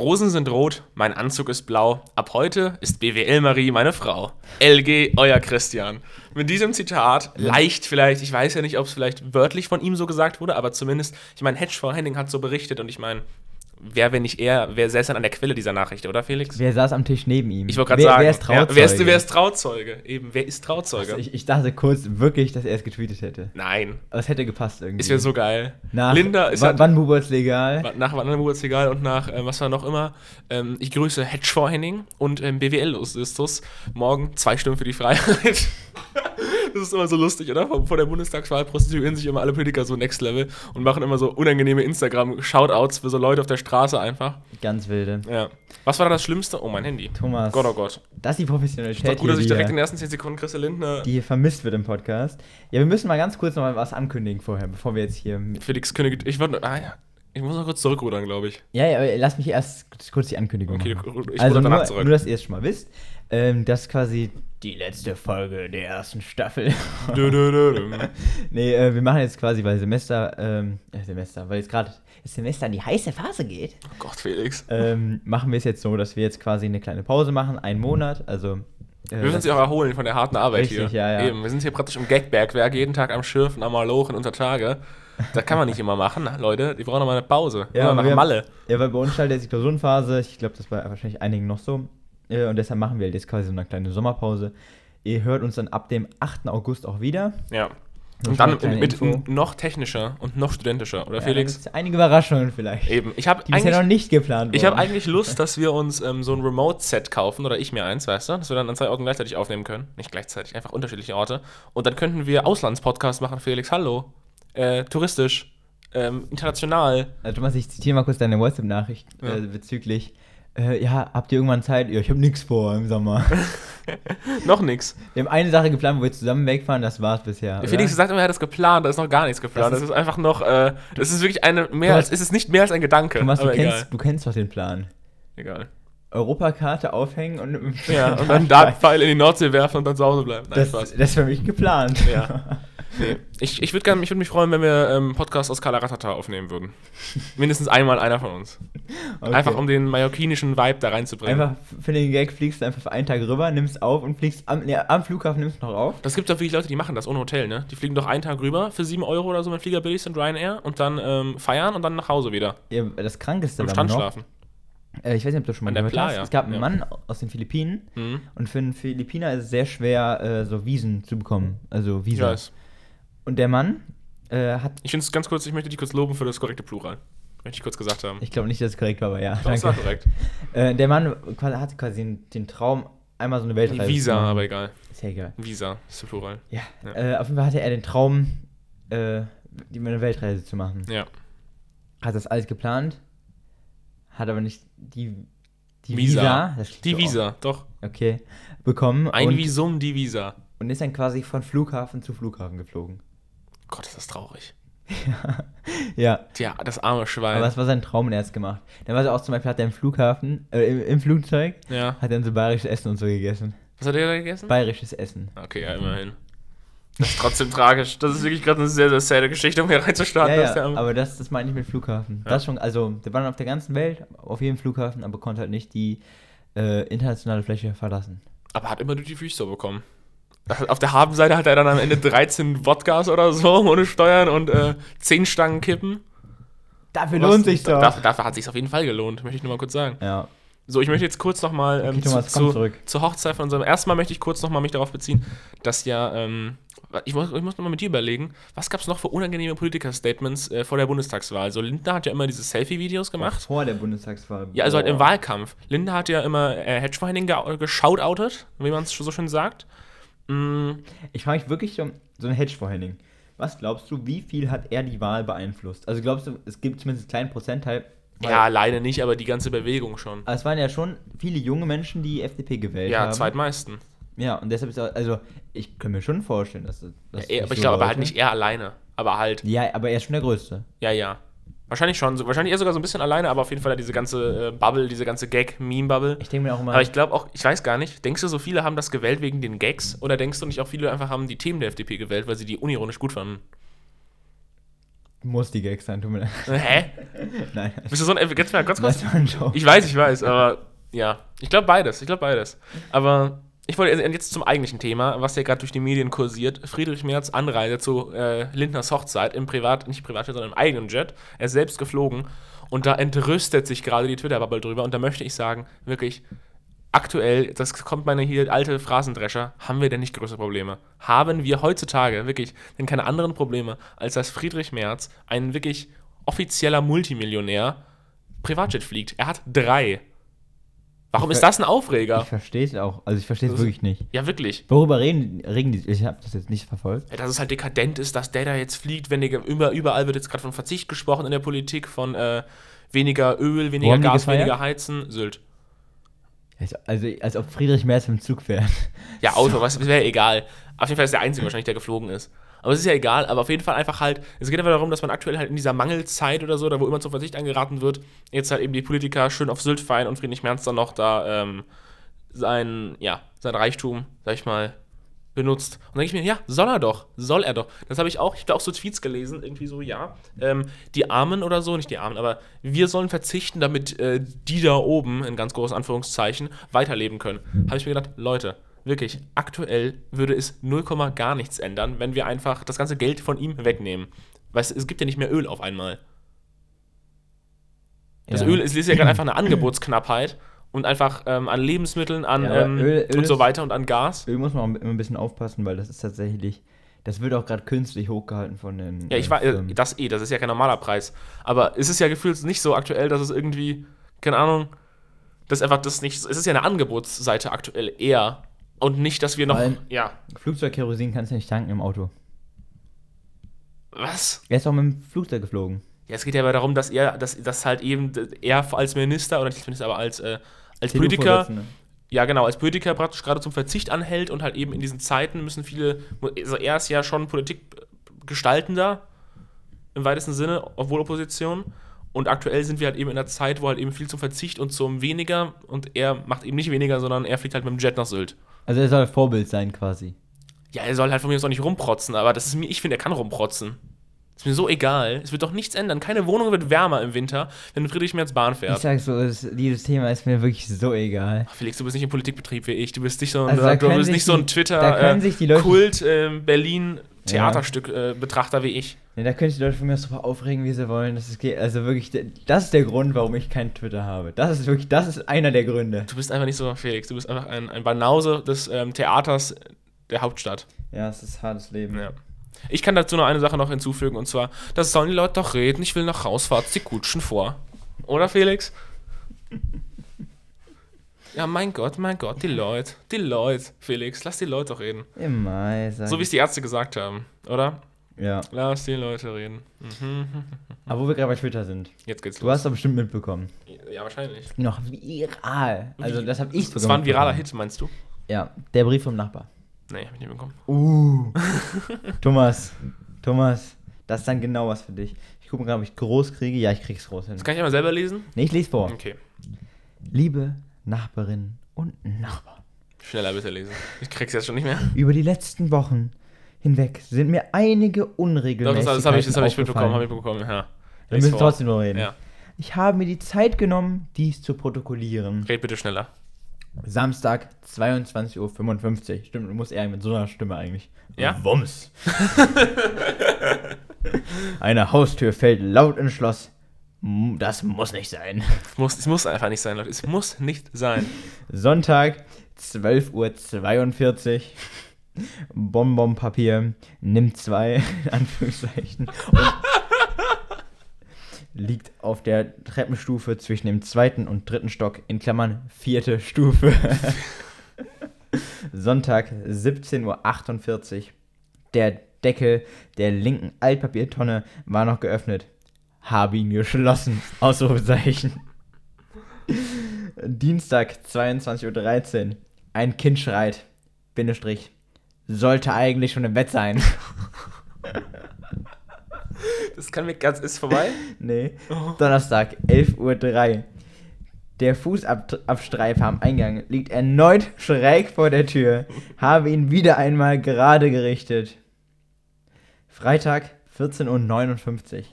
Rosen sind rot, mein Anzug ist blau. Ab heute ist BWL Marie meine Frau. LG, euer Christian. Mit diesem Zitat, leicht vielleicht, ich weiß ja nicht, ob es vielleicht wörtlich von ihm so gesagt wurde, aber zumindest, ich meine, Hedgefonds Henning hat so berichtet und ich meine, wer, wenn nicht er, wer säß dann an der Quelle dieser Nachricht, oder Felix? Wer saß am Tisch neben ihm? Ich wollte gerade sagen, Wer ist Trauzeuge? Ja, wer, ist, wer ist Trauzeuge? Eben, wer ist Trauzeuge? Also ich, ich dachte kurz wirklich, dass er es getweetet hätte. Nein, Aber es hätte gepasst irgendwie. ist ja so geil. Nach Linda ist ja, Wann Buberts legal? nach Wanderburgs egal und nach, äh, was war noch immer, ähm, ich grüße Hedgefonds Henning und ähm, BWL-Justus. Morgen zwei Stimmen für die Freiheit. das ist immer so lustig, oder? Vor, der Bundestagswahl prostituieren sich immer alle Politiker so next level und machen immer so unangenehme Instagram-Shoutouts für so Leute auf der Straße einfach. Ganz wilde. Ja. Was war da das Schlimmste? Oh, mein Handy. Thomas, Gott, oh Gott. das ist die Professionalität Doch gut, dass ich direkt in den ersten 10 Sekunden Christian Lindner, die vermisst wird im Podcast. Ja, wir müssen mal ganz kurz noch mal was ankündigen vorher, bevor wir jetzt hier... Felix König, ich wollte, ah ja, ich muss noch kurz zurückrudern, glaube ich. ja, ja, aber lass mich erst kurz die Ankündigung Okay, machen. ich also ruder nur, danach zurück. nur, dass ihr es schon mal wisst. Ähm, das ist quasi die letzte Folge der ersten Staffel. Dö, dö, dö, nee, äh, wir machen jetzt quasi, weil Semester, ähm, äh, Semester, weil jetzt gerade das Semester in die heiße Phase geht, Oh Gott, Felix. ähm, machen wir es jetzt so, dass wir jetzt quasi eine kleine Pause machen, einen Monat, also... äh, Wir müssen uns ja auch erholen von der harten Arbeit Richtig, hier. ja, ja. Eben, wir sind hier praktisch im Gagbergwerk, jeden Tag am Schürfen, am Malochen unter Tage. Das kann man nicht immer machen, Leute. Die brauchen noch mal eine Pause. Ja, nach Malle. Ja, weil bei uns schaltet jetzt die Klausurenphase. Ich glaube, das war wahrscheinlich einigen noch so. Äh, Und deshalb machen wir jetzt quasi so eine kleine Sommerpause. Ihr hört uns dann ab dem 8. August auch wieder. Ja. Und dann mit Info. noch technischer und noch studentischer, oder Ja, Felix? einige Überraschungen vielleicht. Eben. Ich habe bisher noch nicht geplant ich hab wurden. eigentlich Lust, dass wir uns ähm, so ein Remote-Set kaufen, oder ich mir eins, weißt du? Dass wir dann an zwei Orten gleichzeitig aufnehmen können. Nicht gleichzeitig, einfach unterschiedliche Orte. Und dann könnten wir Auslandspodcasts machen, Felix. Hallo. Äh, touristisch. Ähm, international. Also, Thomas, ich zitiere mal kurz deine WhatsApp-Nachricht Ja. äh, bezüglich. Äh, ja, habt ihr irgendwann Zeit? Ja, ich habe nichts vor im Sommer. Noch nix. wir haben eine Sache geplant, wo wir zusammen wegfahren, das war's bisher. Der oder? Felix sagt immer, er hat das geplant, da ist noch gar nichts geplant. Das Das ist- ist, einfach noch, äh, das ist wirklich eine, mehr als, es ist nicht mehr als ein Gedanke. Thomas, du kennst, egal. du kennst doch den Plan. Egal. Europakarte aufhängen und, Ja, und dann Dartpfeil in die Nordsee werfen und dann zu Hause bleiben. Nein, das, Spaß. das ist für mich geplant. Ja. Nee. Ich, ich würde würde mich freuen, wenn wir ähm, Podcast aus Kala Ratata aufnehmen würden. Mindestens einmal einer von uns. Okay. Einfach um den mallorquinischen Vibe da reinzubringen. Einfach für den Gag fliegst du einfach für einen Tag rüber, nimmst auf und fliegst am, nee, am Flughafen nimmst noch auf. Das gibt doch wirklich Leute, die machen das ohne Hotel, ne? Die fliegen doch einen Tag rüber für 7 Euro oder so mit Flieger billig sind Ryanair und dann ähm, feiern und dann nach Hause wieder. Ja, das Krankeste Am Strand noch, schlafen. äh, ich weiß nicht, ob du schon mal gehört Playa. hast, es gab einen Ja. Mann aus den Philippinen Mhm. und für einen Philippiner ist es sehr schwer, äh, so Visen zu bekommen, also Visa. weiß. Und der Mann äh, hat, Ich finde es ganz kurz, ich möchte dich kurz loben für das korrekte Plural. Möchte ich kurz gesagt haben. ich glaube nicht, dass es korrekt war, aber ja, Doch, das war korrekt. Äh, der Mann hatte quasi den, den Traum, einmal so eine Weltreise Visa, zu machen. aber egal. Ist ja egal. Visa ist der Plural. Ja, Ja. Äh, auf jeden Fall hatte er den Traum, äh, eine Weltreise zu machen. Ja. Hat das alles geplant, hat aber nicht die, die Visa. Visa, Die so Visa, doch. auf- okay, bekommen Ein Visum, die Visa. und ist dann quasi von Flughafen zu Flughafen geflogen. Gott, ist das traurig. Ja, Tja, das arme Schwein. aber es war sein Traum und er hat gemacht. Dann war er auch zum Beispiel, hat er im Flughafen, äh, im, im Flugzeug, ja. hat dann so bayerisches Essen und so gegessen. Was hat er da gegessen? Bayerisches Essen. Okay, ja, immerhin. Das ist trotzdem tragisch. Das ist wirklich gerade eine sehr, sehr sad Geschichte, um hier reinzustarten. Ja, ja, aber das, das meine ich mit Flughafen. Ja. Das schon, also, der war dann auf der ganzen Welt, auf jedem Flughafen, aber konnte halt nicht die äh, internationale Fläche verlassen. aber hat immer die Füße bekommen. Auf der Habenseite hat er dann am Ende 13 Wodkas oder so ohne Steuern und äh, 10 Stangen Kippen. Dafür lohnt sich doch. Dafür, dafür hat sich auf jeden Fall gelohnt, möchte ich nur mal kurz sagen. Ja, So, ich möchte jetzt kurz nochmal ähm, Okay, Thomas, zu, komm zu, zurück. zur Hochzeit von unserem. Erstmal möchte ich kurz nochmal mich darauf beziehen, dass ja, ähm, ich muss, ich muss nochmal mit dir überlegen, was gab es noch für unangenehme Politiker-Statements äh, vor der Bundestagswahl? Also Linda hat ja immer diese Selfie-Videos gemacht. vor der Bundestagswahl. Ja, also halt im. Wahlkampf. Linda hat ja immer äh, Hedgefonds ge geschautoutet, wie man es so schön sagt. Mm, Ich frage mich wirklich um so ein Hedge-Vorhenning. Was glaubst du, wie viel hat er die Wahl beeinflusst? Also glaubst du, es gibt zumindest einen kleinen Prozentteil. ja, alleine nicht, aber die ganze Bewegung schon. Aber es waren ja schon viele junge Menschen, die FDP gewählt Ja, haben. zweitmeisten. Ja, und deshalb ist auch, also ich kann mir schon vorstellen, dass das. Ja, er, aber ich glaube aber halt Leute- nicht er alleine. Aber halt, Ja, aber er ist schon der Größte. ja, ja. Wahrscheinlich schon. So, wahrscheinlich eher sogar so ein bisschen alleine, aber auf jeden Fall diese ganze äh, Bubble, diese ganze Gag-Meme-Bubble. Ich denke mir auch immer. Aber ich glaube auch, ich weiß gar nicht, denkst du, so viele haben das gewählt wegen den Gags? Oder denkst du nicht auch viele einfach haben die Themen der FDP gewählt, weil sie die unironisch gut fanden? muss die Gags sein, tut mir leid. Hä? Nein. Bist du so ein. Ganz, mal, ganz kurz. Das war ein Joke. Ich weiß, ich weiß, aber ja. Ich glaube beides. Ich glaube beides. Aber ich wollte jetzt zum eigentlichen Thema, was ja gerade durch die Medien kursiert. Friedrich Merz Anreise zu äh, Lindners Hochzeit im Privat, nicht Privatjet, sondern im eigenen Jet. Er ist selbst geflogen. Und da entrüstet sich gerade die Twitter-Bubble drüber. Und da möchte ich sagen, wirklich, aktuell, das kommt meine hier alte Phrasendrescher, haben wir denn nicht größere Probleme? Haben wir heutzutage wirklich denn keine anderen Probleme, als dass Friedrich Merz, ein wirklich offizieller Multimillionär, Privatjet fliegt? Er hat drei. Warum ist das ein Aufreger? Ich verstehe es auch. Also ich verstehe es wirklich nicht. Ja, wirklich. Worüber reden, reden die? Ich habe das jetzt nicht verfolgt. Ja, dass es halt dekadent ist, dass der da jetzt fliegt, wenn der, über, überall wird jetzt gerade von Verzicht gesprochen in der Politik, von äh, weniger Öl, weniger die Gas, weniger Heizen, Sylt. Also, also als ob Friedrich Merz im Zug fährt. Ja, Auto, was wäre egal. Auf jeden Fall ist der Einzige wahrscheinlich, der geflogen ist. Aber es ist ja egal, aber auf jeden Fall einfach halt, es geht einfach darum, dass man aktuell halt in dieser Mangelzeit oder so, da wo immer zum Verzicht angeraten wird, jetzt halt eben die Politiker schön auf Sylt feiern und Friedrich Merz dann noch da ähm, sein, ja, sein Reichtum, sag ich mal, benutzt. Und dann denke ich mir, ja, soll er doch, soll er doch. Das habe ich auch, ich habe auch so Tweets gelesen, irgendwie so, ja, ähm, die Armen oder so, nicht die Armen, aber wir sollen verzichten, damit äh, die da oben, in ganz großen Anführungszeichen, weiterleben können. Habe ich mir gedacht, Leute, wirklich, aktuell würde es 0, gar nichts ändern, wenn wir einfach das ganze Geld von ihm wegnehmen. Weißt du, es gibt ja nicht mehr Öl auf einmal. Das Ja. Öl ist, ist ja gerade einfach eine Angebotsknappheit und einfach ähm, an Lebensmitteln, an Ja, ähm, Öl- Öl und so weiter und an Gas. Öl muss man auch immer ein bisschen aufpassen, weil das ist tatsächlich, das wird auch gerade künstlich hochgehalten von den. Ja, ich äh, weiß, äh, Firmen. das eh, das ist ja kein normaler Preis. Aber es ist ja gefühlt nicht so aktuell, dass es irgendwie, keine Ahnung, dass einfach das nicht, es ist ja eine Angebotsseite aktuell eher. Und nicht, dass wir noch, Weil- ja, Flugzeugkerosin kannst du nicht tanken im Auto. was? Er ist auch mit dem Flugzeug geflogen. Ja, es geht ja aber darum, dass er, dass, dass halt eben er als Minister, oder nicht als Minister, aber als, äh, als Politiker, ja genau, als Politiker praktisch gerade zum Verzicht anhält und halt eben in diesen Zeiten müssen viele, also er ist ja schon Politikgestaltender im weitesten Sinne, obwohl Opposition. Und aktuell sind wir halt eben in einer Zeit, wo halt eben viel zum Verzicht und zum weniger und er macht eben nicht weniger, sondern er fliegt halt mit dem Jet nach Sylt. Also er soll Vorbild sein quasi. Ja, er soll halt von mir aus auch nicht rumprotzen, aber das ist mir, ich finde, er kann rumprotzen. Ist mir so egal. Es wird doch nichts ändern. Keine Wohnung wird wärmer im Winter, wenn Friedrich Merz Bahn Ich fährt. sag so, es, dieses Thema ist mir wirklich so egal. Ach, Felix, du bist nicht im Politikbetrieb wie ich. Du bist nicht so ein, Also da du bist nicht so ein die- da Twitter können sich die Leute- äh, Kult äh, Berlin Theaterstück äh, Betrachter wie ich. Nee, da können sich die Leute von mir super aufregen, wie sie wollen. Das ist, also wirklich, das ist der Grund, warum ich kein Twitter habe. Das ist wirklich, das ist einer der Gründe. Du bist einfach nicht so Felix. Du bist einfach ein, ein Banause des ähm, Theaters der Hauptstadt. Ja, es ist hartes Leben. Ja. Ich kann dazu noch eine Sache noch hinzufügen und zwar, das sollen die Leute doch reden. Ich will nach Haus, fahrt die Kutschen vor. Oder Felix? Ja, mein Gott, mein Gott, die Leute, die Leute, Felix, lass die Leute doch reden. Im Mai, sag So wie es die Ärzte gesagt haben, oder? Ja. Lass die Leute reden. Mhm. Aber wo wir gerade bei Twitter sind. Jetzt geht's Du los. hast doch bestimmt mitbekommen. Ja, wahrscheinlich. Noch viral. Also das habe ich Das war ein viraler Hit, meinst du? Ja, der Brief vom Nachbar. Nee, hab ich nicht bekommen. Uh. Thomas, Thomas, das ist dann genau was für dich. Ich gucke mal ob ich groß kriege. Ja, ich krieg's groß hin. Das kann ich einmal selber lesen? Nee, ich lese vor. Okay. Liebe Nachbarinnen und Nachbarn. Schneller bitte lesen. Ich krieg's jetzt schon nicht mehr. Über die letzten Wochen hinweg sind mir einige Doch, Unregelmäßigkeiten das, das habe ich, das hab ich mitbekommen, habe ich bekommen, ja. Wir müssen vor. trotzdem noch reden. Ja. Ich habe mir die Zeit genommen, dies zu protokollieren. Red bitte schneller. Samstag, 22.55 Uhr. Stimmt, du musst eher mit so einer Stimme eigentlich. Ja? Wumms. Eine Haustür fällt laut ins Schloss. Das muss nicht sein. Es muss, es muss einfach nicht sein, Leute. Es muss nicht sein. Sonntag, 12.42 Uhr. Bonbonpapier nimmt zwei, in Anführungszeichen, und liegt auf der Treppenstufe zwischen dem zweiten und dritten Stock, in Klammern vierte Stufe. Sonntag, 17.48 Uhr. Der Deckel der linken Altpapiertonne war noch geöffnet. Habe ihn geschlossen. Ausrufezeichen. Dienstag, 22.13 Uhr. Ein Kind schreit. Bindestrich. Sollte eigentlich schon im Bett sein. Das kann mir ganz. Ist vorbei? nee. Donnerstag, 11.03 Uhr. Der Fußabstreifer am Eingang liegt erneut schräg vor der Tür. Habe ihn wieder einmal gerade gerichtet. Freitag, 14.59 Uhr.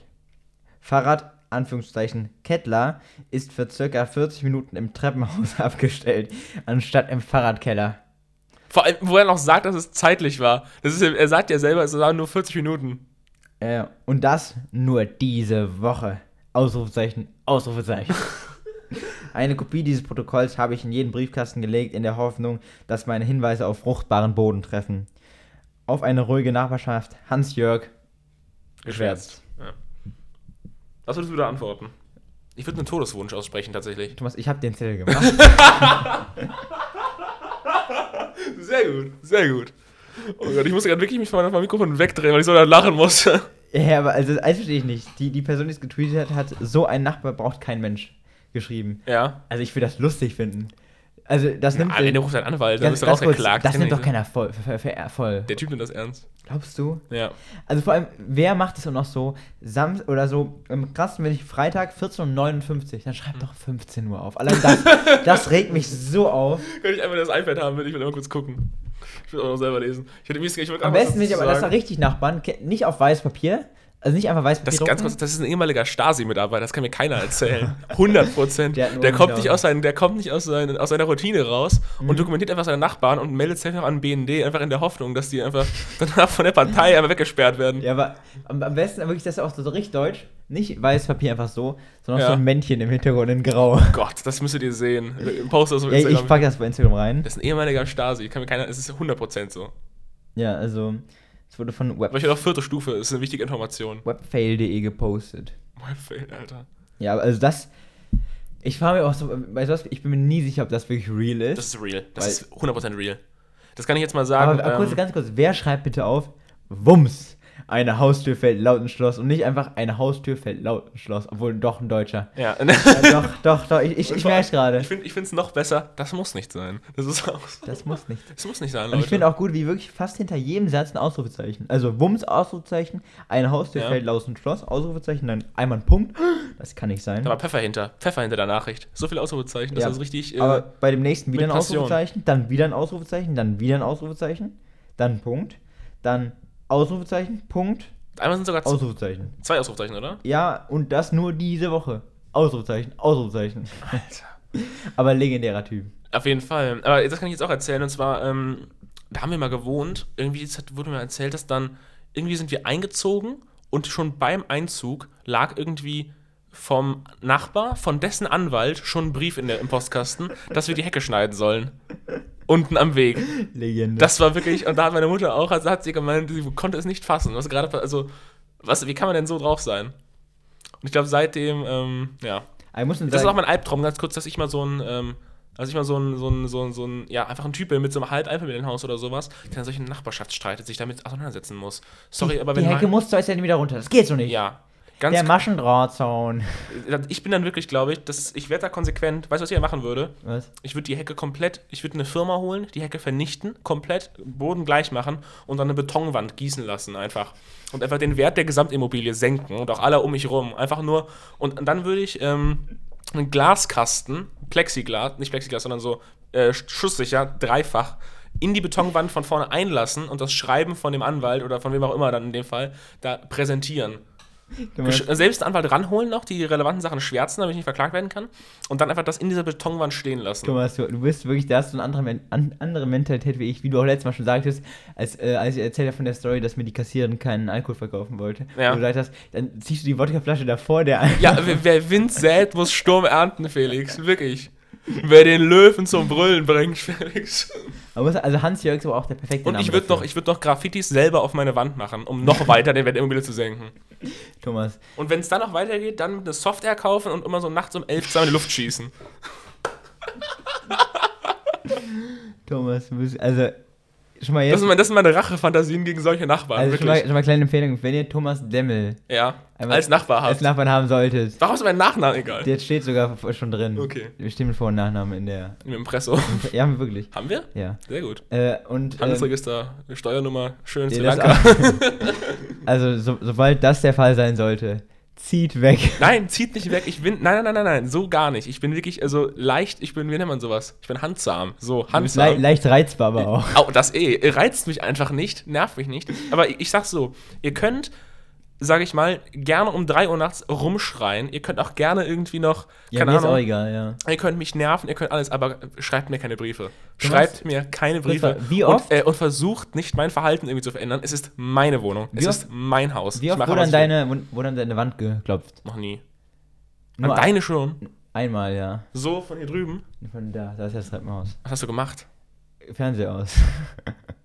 Fahrrad, Anführungszeichen, Kettler ist für circa 40 Minuten im Treppenhaus abgestellt, anstatt im Fahrradkeller. Vor allem, wo er noch sagt, dass es zeitlich war. Das ist, er sagt ja selber, es waren nur 40 Minuten. Äh, und das nur diese Woche. Ausrufezeichen, Ausrufezeichen. Eine Kopie dieses Protokolls habe ich in jeden Briefkasten gelegt, in der Hoffnung, dass meine Hinweise auf fruchtbaren Boden treffen. Auf eine ruhige Nachbarschaft, Hans-Jörg. Geschwärzt. Was würdest du da antworten? Ich würde einen Todeswunsch aussprechen, tatsächlich. Thomas, ich habe den Zettel gemacht. Sehr gut, sehr gut. Oh Gott, ich muss gerade wirklich mich von meinem Mikrofon wegdrehen, weil ich so da lachen musste. ja, aber also, das verstehe ich nicht. Die, die Person, die es getweetet hat, hat, so ein Nachbar braucht kein Mensch geschrieben. Ja. Also ich würde das lustig finden. Also das nimmt... Ah, der ruft einen Anwalt, dann bist du rausgeklagt. das nimmt ich doch keiner voll, voll. Der Typ nimmt das ernst. Glaubst du? Ja. Also vor allem, wer macht es auch noch so, Sam oder so, am krassten, wenn ich Freitag 14.59 Uhr, dann schreib doch 15 Uhr auf. Allein das, das regt mich so auf. Könnte ich einfach das iPad haben, würde ich will mal kurz gucken. Ich will auch noch selber lesen. Ich hätte, ich wollte Am besten nicht, aber das sagen. richtig Nachbarn, ke- nicht auf weißes Papier, also nicht einfach weißes Das ist ganz kurz, das ist ein ehemaliger Stasi-Mitarbeiter, das kann mir keiner erzählen. 100 Prozent. Der Der, kommt nicht aus, seinen, der kommt nicht aus, seinen, aus seiner Routine raus Mhm. und dokumentiert einfach seine Nachbarn und meldet sich einfach an BND, einfach in der Hoffnung, dass die einfach danach von der Partei einfach weggesperrt werden. Ja, aber am, am besten wirklich, das ist auch so, richtig deutsch, nicht weißes Papier einfach so, sondern Ja. so ein Männchen im Hintergrund in grau. Gott, das müsstet ihr sehen. Post das auf Ja, ich Instagram. pack das bei Instagram rein. das ist ein ehemaliger Stasi, kann mir keiner, es ist 100 Prozent so. Ja, also, es wurde von Web, will auch vierte Stufe, das ist eine wichtige Information. webfail.de gepostet. Webfail, Alter. Ja, aber also das. Ich frage mich auch so, bei sowas, ich bin mir nie sicher, ob das wirklich real ist. Das ist real. Das ist 100% real. Das kann ich jetzt mal sagen. aber aber kurz, ähm, ganz kurz, wer schreibt bitte auf? Wumms! Eine Haustür fällt laut ins Schloss und nicht einfach eine Haustür fällt laut ins Schloss, obwohl doch ein Deutscher. ja. Ja, doch, doch, doch, ich, ich, Und ich merke es gerade. Ich finde es noch besser, das muss nicht sein. Das ist auch so. Das muss nicht. Das muss nicht sein, Und Leute. ich finde auch gut, wie wirklich fast hinter jedem Satz ein Ausrufezeichen. Also Wumms, Ausrufezeichen, eine Haustür Ja. fällt laut ins Schloss, Ausrufezeichen, dann einmal ein Punkt. Das kann nicht sein. da war Pfeffer hinter. Pfeffer hinter der Nachricht. So viele Ausrufezeichen, dass Ja, das richtig. Äh, Aber bei dem nächsten wieder ein. Ausrufezeichen, dann wieder ein Ausrufezeichen, dann wieder ein Ausrufezeichen, dann ein Punkt, dann Ausrufezeichen, Punkt, einmal sind sogar z- Ausrufezeichen. zwei Ausrufezeichen, oder? Ja, und das nur diese Woche. Ausrufezeichen, Ausrufezeichen. Alter. Aber legendärer Typ. Auf jeden Fall. Aber das kann ich jetzt auch erzählen. Und zwar, ähm, da haben wir mal gewohnt. Irgendwie wurde mir erzählt, dass dann irgendwie sind wir eingezogen und schon beim Einzug lag irgendwie vom Nachbar, von dessen Anwalt, schon ein Brief in der, im Postkasten, dass wir die Hecke schneiden sollen. Unten am Weg. Legende. Das war wirklich, und da hat meine Mutter auch, also hat sie gemeint, sie konnte es nicht fassen. Was gerade, also, was, wie kann man denn so drauf sein? Und ich glaube, seitdem, ähm, ja. Das ist auch mein Albtraum, ganz kurz, dass ich mal so ein, ähm, als ich mal so ein, so ein, so ein, so ein, ja, einfach ein Typ bin mit so einem halb Einfamilienhaus oder sowas, der in solchen Nachbarschaftsstreitet sich damit auseinandersetzen muss. Sorry, die, aber die wenn Hecke mein- muss zwei Zentimeter runter. Das geht so nicht. ja, ganz Der Maschendrahtzaun. ich bin dann wirklich, glaube ich, das, ich werde da konsequent, weißt du, was ich da machen würde? Was? Ich würde die Hecke komplett, ich würde eine Firma holen, die Hecke vernichten, komplett Boden gleich machen und dann eine Betonwand gießen lassen einfach. Und einfach den Wert der Gesamtimmobilie senken und auch alle um mich rum. Einfach nur, und, und dann würde ich ähm, einen Glaskasten, Plexiglas, nicht Plexiglas, sondern so äh, schusssicher, dreifach, in die Betonwand von vorne einlassen und das Schreiben von dem Anwalt oder von wem auch immer dann in dem Fall da präsentieren. Selbst den Anwalt ranholen noch, die relevanten Sachen schwärzen, damit ich nicht verklagt werden kann. Und dann einfach das in dieser Betonwand stehen lassen. Thomas, du, du bist wirklich, da hast du eine andere, an, andere Mentalität wie ich, wie du auch letztes Mal schon sagtest, als, äh, als ich erzählt habe von der Story, dass mir die Kassiererin keinen Alkohol verkaufen wollte. Ja. Und du gesagt hast, dann ziehst du die Wodkaflasche davor, der Ja, wer, wer Wind sät, muss Sturm ernten, Felix. Wirklich. Wer den Löwen zum Brüllen bringt, Felix. Also Hans-Jörg ist aber auch der perfekte Und Name ich würde noch, ich würd noch Graffitis selber auf meine Wand machen, um noch weiter den Wert der Immobilie zu senken. Thomas, Und wenn es dann noch weitergeht, dann eine Software kaufen und immer so nachts um elf zweimal in die Luft schießen. Thomas, also, schon mal Das jetzt, sind, meine- das sind meine Rachefantasien gegen solche Nachbarn. also schon mal, schon mal kleine Empfehlung, wenn ihr Thomas Demmel ja, einmal als Nachbar als habt. Nachbarn haben solltet, Warum ist mein Nachname egal? der steht sogar schon drin. Okay. Wir stehen mit Vor- und Nachnamen in der, Im Impresso. ja, wirklich, Haben wir? ja. Sehr gut. Äh, und, ähm, Handelsregister, Steuernummer, schön Sri das Lanka. Also, so, sobald das der Fall sein sollte, zieht weg. Nein, zieht nicht weg. Ich bin. Nein, nein, nein, nein, nein. So gar nicht. Ich bin wirklich, also leicht, ich bin, wie nennt man sowas? Ich bin handzahm. So, bist le handsam. leicht reizbar aber auch. Au, das eh. Reizt mich einfach nicht, nervt mich nicht. Aber ich, ich sag's so, ihr könnt sage ich mal, gerne um 3 Uhr nachts rumschreien. Ihr könnt auch gerne irgendwie noch, Ja, keine mir ist auch Ahnung, egal, ja. ihr könnt mich nerven, ihr könnt alles, aber schreibt mir keine Briefe. Schreibt mir keine Briefe. Wie oft? Und, äh, und versucht nicht mein Verhalten irgendwie zu verändern. Es ist meine Wohnung. Es Wie ist mein Haus. Wie Ich oft wurde an deine, wurde an deine Wand geklopft? Noch nie. Nur An deine schon. Einmal, ja. So von hier drüben. Von da, da ist das Treppenhaus. Was hast du gemacht? Fernseher aus.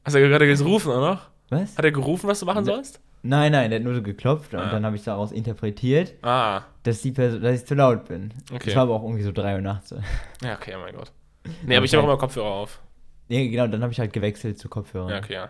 Hast du gerade gerufen, oder noch? Was? Hat er gerufen, was du machen sollst? Nein, nein, der hat nur so geklopft und Ah. dann habe ich daraus interpretiert, Ah, dass, die Person, dass ich zu laut bin. Okay. War aber auch irgendwie so 3 Uhr nachts. ja, okay, oh mein Gott. Nee, aber ich habe auch immer Kopfhörer auf. Nee, genau, dann habe ich halt gewechselt zu Kopfhörern. Ja, okay, ja.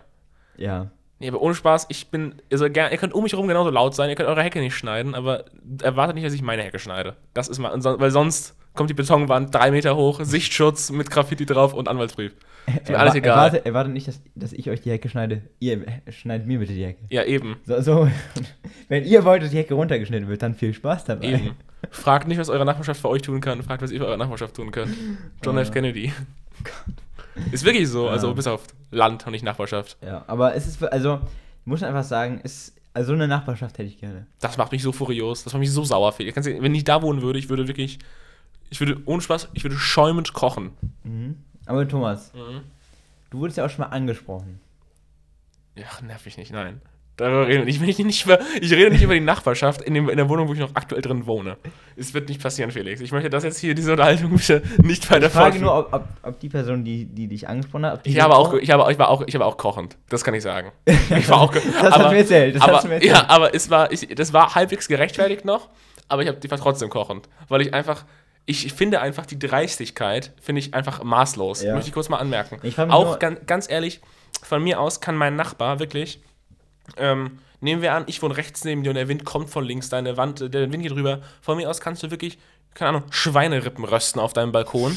Ja. Nee, aber ohne Spaß, ich bin, also gern, ihr könnt um mich herum genauso laut sein, ihr könnt eure Hecke nicht schneiden, aber erwartet nicht, dass ich meine Hecke schneide. Das ist mal, und weil sonst kommt die Betonwand drei Meter hoch, Sichtschutz mit Graffiti drauf und Anwaltsbrief. Ist mir alles Erwa- egal. Erwartet, erwartet nicht, dass, dass ich euch die Hecke schneide. Ihr äh, schneidet mir bitte die Hecke. Ja, eben, So, so. Wenn ihr wollt, dass die Hecke runtergeschnitten wird, dann viel Spaß dabei. eben. Fragt nicht, was eure Nachbarschaft für euch tun kann, fragt, was ihr für eure Nachbarschaft tun könnt. John. F. Kennedy. Ist wirklich so, also Ja. bis auf Land und nicht Nachbarschaft. Ja, aber es ist, also, ich muss einfach sagen, es, also so eine Nachbarschaft hätte ich gerne. Das macht mich so furios, das macht mich so sauer. Felix. Wenn ich da wohnen würde, ich würde wirklich, ich würde, ohne Spaß, ich würde schäumend kochen. Mhm. Aber Thomas, Mhm. du wurdest ja auch schon mal angesprochen. Ach, nerv mich nicht, nein. Darüber reden. Ich, will nicht über, ich rede nicht über die Nachbarschaft in, dem, in der Wohnung, wo ich noch aktuell drin wohne. Es wird nicht passieren, Felix. Ich möchte das jetzt hier, diese Unterhaltung bitte nicht weiter Ich frage nur, ob, ob, ob die Person, die, die dich angesprochen hat, ob die Ich habe auch, ich habe, ich war auch, ich habe auch kochend. Das kann ich sagen. Ich war auch, Das hast du mir erzählt, das aber, hast mir erzählt. Ja, aber es war, ich, das war halbwegs gerechtfertigt noch, aber ich habe die war trotzdem kochend, weil ich einfach, ich finde einfach die Dreistigkeit finde ich einfach maßlos. Ja. Möchte ich kurz mal anmerken. Auch ganz, ganz ehrlich, von mir aus kann mein Nachbar wirklich ähm, nehmen wir an, ich wohne rechts neben dir und der Wind kommt von links, deine Wand, der Wind geht rüber. Von mir aus kannst du wirklich, keine Ahnung, Schweinerippen rösten auf deinem Balkon.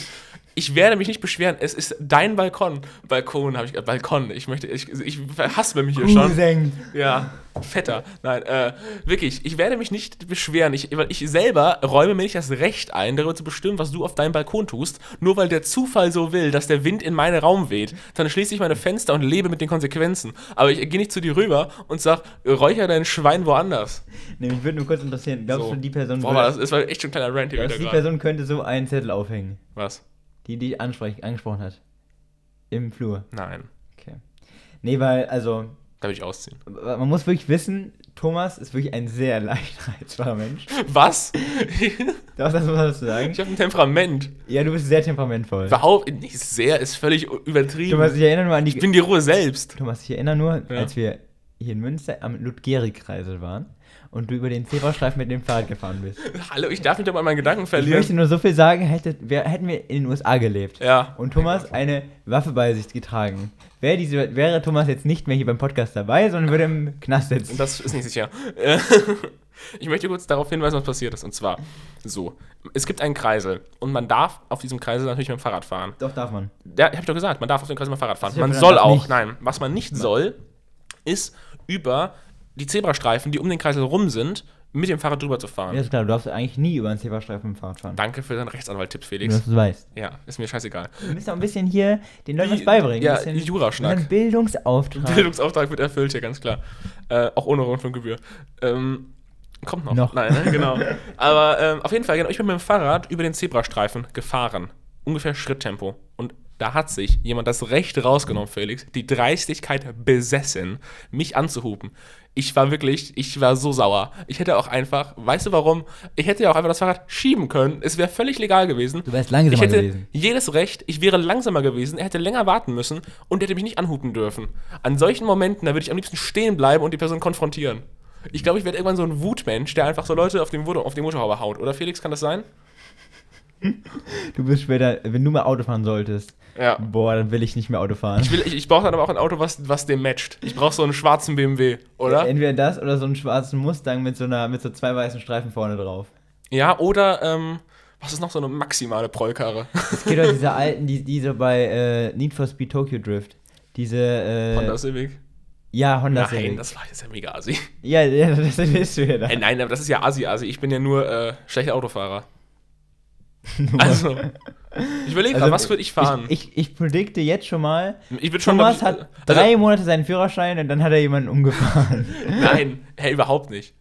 Ich werde mich nicht beschweren, es ist dein Balkon. Balkon habe ich, äh, Balkon. Ich möchte, ich, ich hasse mich hier schon. Cousin. Ja, fetter. Nein, äh, wirklich, ich werde mich nicht beschweren. Ich, weil ich selber räume mir nicht das Recht ein, darüber zu bestimmen, was du auf deinem Balkon tust, nur weil der Zufall so will, dass der Wind in meinen Raum weht. Dann schließe ich meine Fenster und lebe mit den Konsequenzen. Aber ich gehe nicht zu dir rüber und sag, räucher dein Schwein woanders. Nee, mich würde nur kurz interessieren, glaubst So. du, die Person, Boah, war das, das war echt schon ein kleiner Rant hier die. Person könnte so einen Zettel aufhängen, Was? Die dich ansprech, angesprochen hat? Im Flur. Nein, Okay. Nee, weil, also, da ich ausziehen. man muss wirklich wissen, Thomas ist wirklich ein sehr leicht reizbarer Mensch. Was? Das, das muss man dazu sagen. ich habe ein Temperament. Ja, du bist sehr temperamentvoll. Überhaupt nicht sehr, ist völlig übertrieben. Thomas, ich erinnere nur an die. ich bin die Ruhe selbst. Thomas, ich erinnere nur, Ja. als wir hier in Münster am Ludgeri-Kreisel waren und du über den Zebrastreifen mit dem Fahrrad gefahren bist. Hallo, ich darf mich doch mal meinen Gedanken Ich verlieren. möchte nur so viel sagen, hätte, wir, hätten wir in den USA gelebt Ja. und Thomas eine Waffe bei sich getragen, wäre, diese, wäre Thomas jetzt nicht mehr hier beim Podcast dabei, sondern würde im Knast sitzen. Das ist nicht sicher. Ich möchte kurz darauf hinweisen, was passiert ist. Und zwar so: Es gibt einen Kreisel und man darf auf diesem Kreisel natürlich mit dem Fahrrad fahren. Doch, darf man. Ja, hab ich doch gesagt, man darf auf dem Kreisel mit dem Fahrrad fahren. Man soll auch, nicht. nein, was man nicht soll, ist über die Zebrastreifen, die um den Kreisel rum sind, mit dem Fahrrad drüber zu fahren. Ja, ist klar, du darfst eigentlich nie über einen Zebrastreifen mit dem Fahrrad fahren. Danke für deinen Rechtsanwalt-Tipp, Nur, Felix. dass du weißt. Ja, ist mir scheißegal. Du musst auch ein bisschen hier den Leuten was beibringen. ja, ein Juraschnack. Ein Bildungsauftrag. Bildungsauftrag wird erfüllt hier, ganz klar. Äh, auch ohne Rundfunkgebühr. Ähm, kommt noch. Noch. Nein, ne? genau. Aber ähm, auf jeden Fall, genau, ich bin mit dem Fahrrad über den Zebrastreifen gefahren. Ungefähr Schritttempo. Und da hat sich jemand das Recht rausgenommen, Felix, die Dreistigkeit besessen, mich anzuhupen. Ich war wirklich, ich war so sauer. Ich hätte auch einfach, weißt du warum? Ich hätte ja auch einfach das Fahrrad schieben können. Es wäre völlig legal gewesen. Du wärst langsamer ich hätte gewesen. jedes Recht, ich wäre langsamer gewesen, er hätte länger warten müssen und er hätte mich nicht anhupen dürfen. An solchen Momenten, da würde ich am liebsten stehen bleiben und die Person konfrontieren. Ich glaube, ich werde irgendwann so ein Wutmensch, der einfach so Leute auf, den auf die Motorhaube haut. Oder Felix, kann das sein? Du bist später, wenn du mal Auto fahren solltest, Ja. boah, dann will ich nicht mehr Auto fahren. Ich, will- ich, ich brauche dann aber auch ein Auto, was, was dem matcht. Ich brauche so einen schwarzen BMW, oder? Entweder das oder so einen schwarzen Mustang mit so einer mit so zwei weißen Streifen vorne drauf. Ja, oder, ähm, was ist noch so eine maximale Prollkarre? Es gibt doch diese alten, die, die so bei äh, Need for Speed Tokyo Drift. Diese, äh, Honda Civic? Ja, Honda Nein, Civic. das war jetzt ja mega assi. Ja, ja, das bist du ja da. Äh, nein, aber das ist ja assi, assi. Ich bin ja nur äh, schlechter Autofahrer. Also, Ich überlege gerade, was würde ich fahren? Ich, ich, ich predikte jetzt schon mal, Ich würde schon Thomas ich, hat also- drei Monate seinen Führerschein und dann hat er jemanden umgefahren. Nein, hey, überhaupt nicht.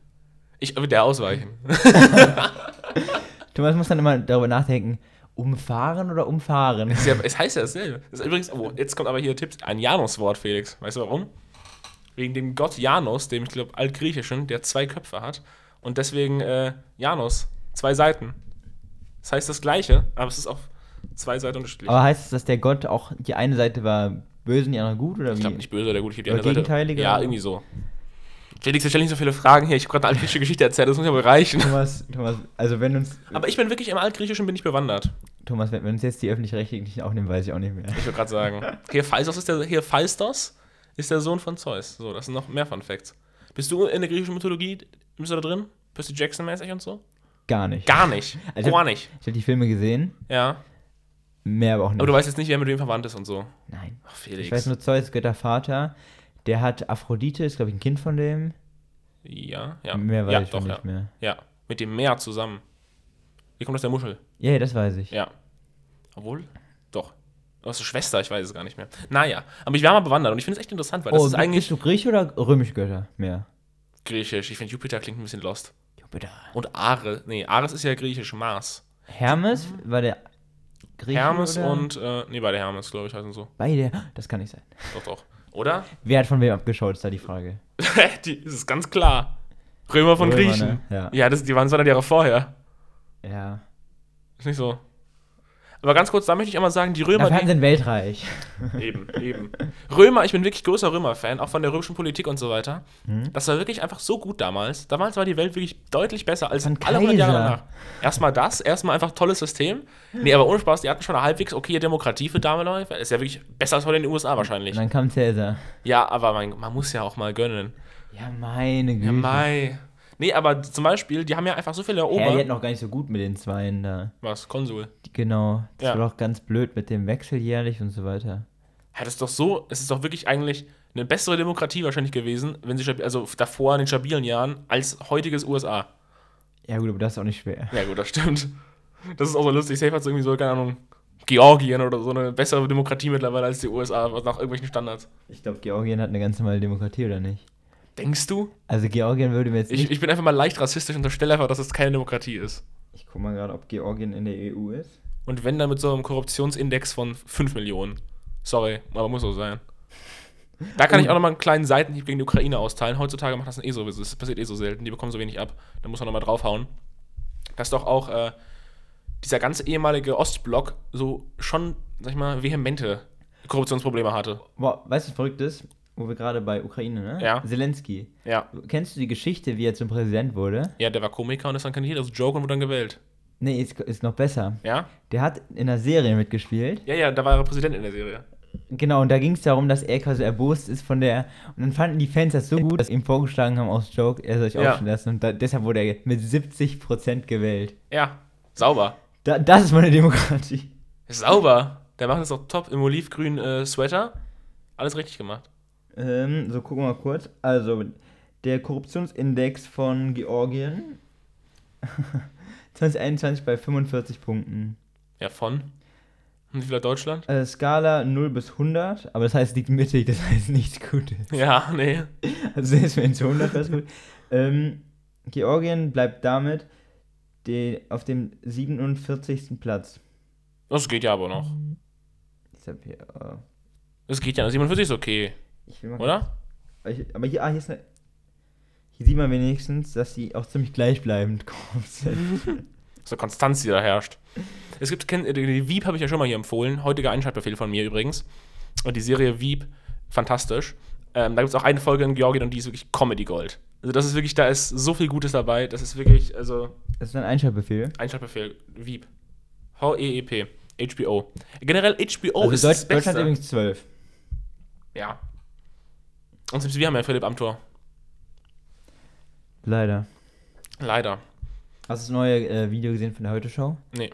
Ich würde der ausweichen. Thomas muss dann immer darüber nachdenken, umfahren oder umfahren? Es, ja, es heißt ja dasselbe. Das ist übrigens, oh, jetzt kommt aber hier Tipps, ein Janus-Wort, Felix. Weißt du warum? Wegen dem Gott Janus, dem ich glaube altgriechischen, der zwei Köpfe hat. Und deswegen äh, Janus, zwei Seiten. Das heißt das Gleiche, aber es ist auf zwei Seiten unterschiedlich. Aber heißt es, dass der Gott auch, die eine Seite war böse und die andere gut oder ich glaube nicht böse oder gut, ich habe die andere Seite. Ja, irgendwie so. Felix, wir stellen nicht so viele Fragen hier. Ich habe gerade eine altgriechische Geschichte erzählt, das muss ja wohl reichen. Thomas, Thomas, also wenn uns, Aber ich bin wirklich im Altgriechischen bin ich bewandert. Thomas, wenn, wenn uns jetzt die öffentlich-rechtlichen aufnehmen, weiß ich auch nicht mehr. Ich würde gerade sagen. Hier Phaistos ist der, hier Phaistos ist der Sohn von Zeus. So, das sind noch mehr Fun Facts. Bist du in der griechischen Mythologie, bist du da drin? Percy Jackson-mäßig und so? Gar nicht. Gar nicht. Also- Gar nicht. Ich habe die Filme gesehen, Ja. mehr aber auch nicht. Aber du weißt jetzt nicht, wer mit wem verwandt ist und so. Nein. Ach, Felix. Ich weiß nur, Zeus, Göttervater, der hat Aphrodite, ist glaube ich ein Kind von dem. ja, ja. Mehr weiß ja, ich doch, nicht ja. mehr. Ja. Mit dem Meer zusammen. Wie kommt aus der Muschel? Ja, ja, das weiß ich. Ja. Obwohl? Doch. Aus der Schwester, ich weiß es gar nicht mehr. Naja. Aber ich war mal bewandert und ich finde es echt interessant, weil das oh, ist eigentlich bist du Griech oder römisch Götter mehr? griechisch. Ich finde Jupiter klingt ein bisschen lost. Jupiter. Und Ares. Nee, Ares ist ja griechisch. Mars. Hermes war der Grieche Hermes oder? und, äh, nee, beide Hermes, glaube ich, heißen so. Beide. Das kann nicht sein. Doch, doch. Oder? Wer hat von wem abgeschaut, ist da die Frage. die, das ist ganz klar. Römer von Römer, Griechen. ne? Ja. Ja, das, die waren 200 Jahre vorher. Ja. Ist nicht so. Aber ganz kurz, da möchte ich einmal sagen, die Römer, Dafür die, ein Weltreich. Eben, eben. Römer, ich bin wirklich größer Römer-Fan, auch von der römischen Politik und so weiter. Mhm. Das war wirklich einfach so gut damals. Damals war die Welt wirklich deutlich besser als Von alle 100 Jahre danach. Erstmal das, erstmal einfach tolles System. Nee, aber ohne Spaß, die hatten schon eine halbwegs okay Demokratie für damals. Ist ja wirklich besser als heute in den USA wahrscheinlich. Und dann kam Cäsar. Ja, aber man, man muss ja auch mal gönnen. Ja, meine Güte. Ja, Mai. Nee, aber zum Beispiel, die haben ja einfach so viele Ja, die erobert. hätten auch gar nicht so gut mit den Zweien da. Was? Konsul. Genau. Das Ja. war doch ganz blöd mit dem Wechsel jährlich und so weiter. Ja, das ist doch so, es ist doch wirklich eigentlich eine bessere Demokratie wahrscheinlich gewesen, wenn sie, also davor in den stabilen Jahren, als heutiges USA. Ja gut, aber das ist auch nicht schwer. Ja, gut, das stimmt. Das ist auch so lustig. Safe hat irgendwie so, keine Ahnung, Georgien oder so eine bessere Demokratie mittlerweile als die USA, nach irgendwelchen Standards. Ich glaube, Georgien hat eine ganz normale Demokratie, oder nicht? Denkst du? Also Georgien würde mir jetzt Ich, ich bin einfach mal leicht rassistisch und unterstelle einfach, dass es keine Demokratie ist. Ich guck mal gerade, ob Georgien in der EU ist. Und wenn dann mit so einem Korruptionsindex von 5 Millionen. Sorry, aber muss so sein. Da kann ich auch nochmal einen kleinen Seitenhieb gegen die Ukraine austeilen. Heutzutage macht das eh so, das passiert eh so selten. Die bekommen so wenig ab. Da muss man nochmal draufhauen. Dass doch auch äh, dieser ganze ehemalige Ostblock so schon, sag ich mal, vehemente Korruptionsprobleme hatte. Boah, weißt du, was verrückt ist? Wo wir gerade bei Ukraine, ne? Ja. Zelensky. Ja. Kennst du die Geschichte, wie er zum Präsident wurde? Ja, der war Komiker und ist dann kandidiert als Joke und wurde dann gewählt. Nee, ist, ist noch besser. Ja? Der hat in einer Serie mitgespielt. Ja, ja, da war er Präsident in der Serie. Genau, und da ging es darum, dass er quasi erbost ist von der. Und dann fanden die Fans das so gut, dass sie ihm vorgeschlagen haben aus Joke, er soll sich Ja. aufstellen lassen. Und da, deshalb wurde er mit 70% gewählt. Ja, sauber. Da, das ist meine Demokratie. Sauber. Der macht es auch top im olivgrünen äh, Sweater. Alles richtig gemacht. Ähm, so, gucken wir mal kurz. Also, der Korruptionsindex von Georgien 2021 bei 45 Punkten. Ja, von? Und wie viel hat Deutschland? Äh, Skala 0 bis 100, aber das heißt, liegt mittig, das heißt nichts Gutes. Ja, nee. Also selbst wenn es 100 wäre, gut. Ähm, Georgien bleibt damit die, auf dem 47. Platz. Das geht ja aber noch. Ich hab hier, äh, Das geht ja. 47 ist okay, oder? Ich, aber hier, ah, hier ist eine. Hier sieht man wenigstens, dass die auch ziemlich gleichbleibend sind. So Konstanz, die da herrscht. Es gibt, die Wieb habe ich ja schon mal hier empfohlen. Heutiger Einschaltbefehl von mir übrigens. Und die Serie Wieb, fantastisch. Ähm, da gibt es auch eine Folge in Georgien und die ist wirklich Comedy Gold. Also das ist wirklich, da ist so viel Gutes dabei. Das ist wirklich, also Das ist ein Einschaltbefehl. Einschaltbefehl, Wieb. H-E-E-P. HBO. Generell HBO also ist Deutsch, das Beste. Deutschland übrigens 12. Ja. Und selbst wir haben ja Philipp Amthor. Leider. Leider. Hast du das neue äh, Video gesehen von der Heute Show? Nee.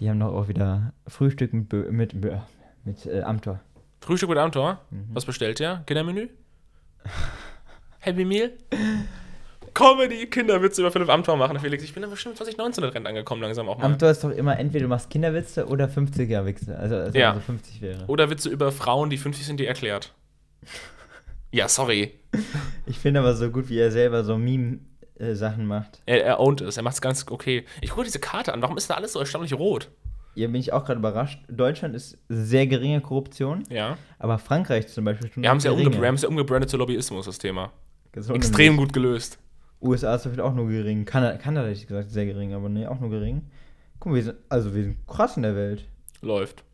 Die haben doch auch wieder Frühstück mit, Bö mit, Bö mit äh, Amtor. Frühstück mit Amthor. Mhm. Was bestellt ihr? Kindermenü? Happy Meal? Comedy, Kinderwitze über Philipp Amthor machen, Felix. Ich bin dann bestimmt 2019 der Trend angekommen, langsam auch mal. Amtor ist doch immer, entweder du machst Kinderwitze oder 50er-Witze. Also, also Ja. also 50 wäre. Oder Witze über Frauen, die 50 sind, die erklärt. Ja, sorry. Ich finde aber so gut, wie er selber so Meme-Sachen macht. Er, er ownt es, er macht es ganz okay. Ich gucke diese Karte an, warum ist da alles so erstaunlich rot? Hier bin ich auch gerade überrascht. Deutschland ist sehr geringe Korruption, Ja. aber Frankreich zum Beispiel schon Wir haben es ja, geringe. umgebr- wir haben's ja umgebrandet zu Lobbyismus, das Thema. So Extrem gut gelöst. USA ist dafür auch nur gering. Kanada, Kanada hätte ich gesagt, sehr gering, aber nee, auch nur gering. Guck mal, wir sind, also wir sind krass in der Welt. Läuft.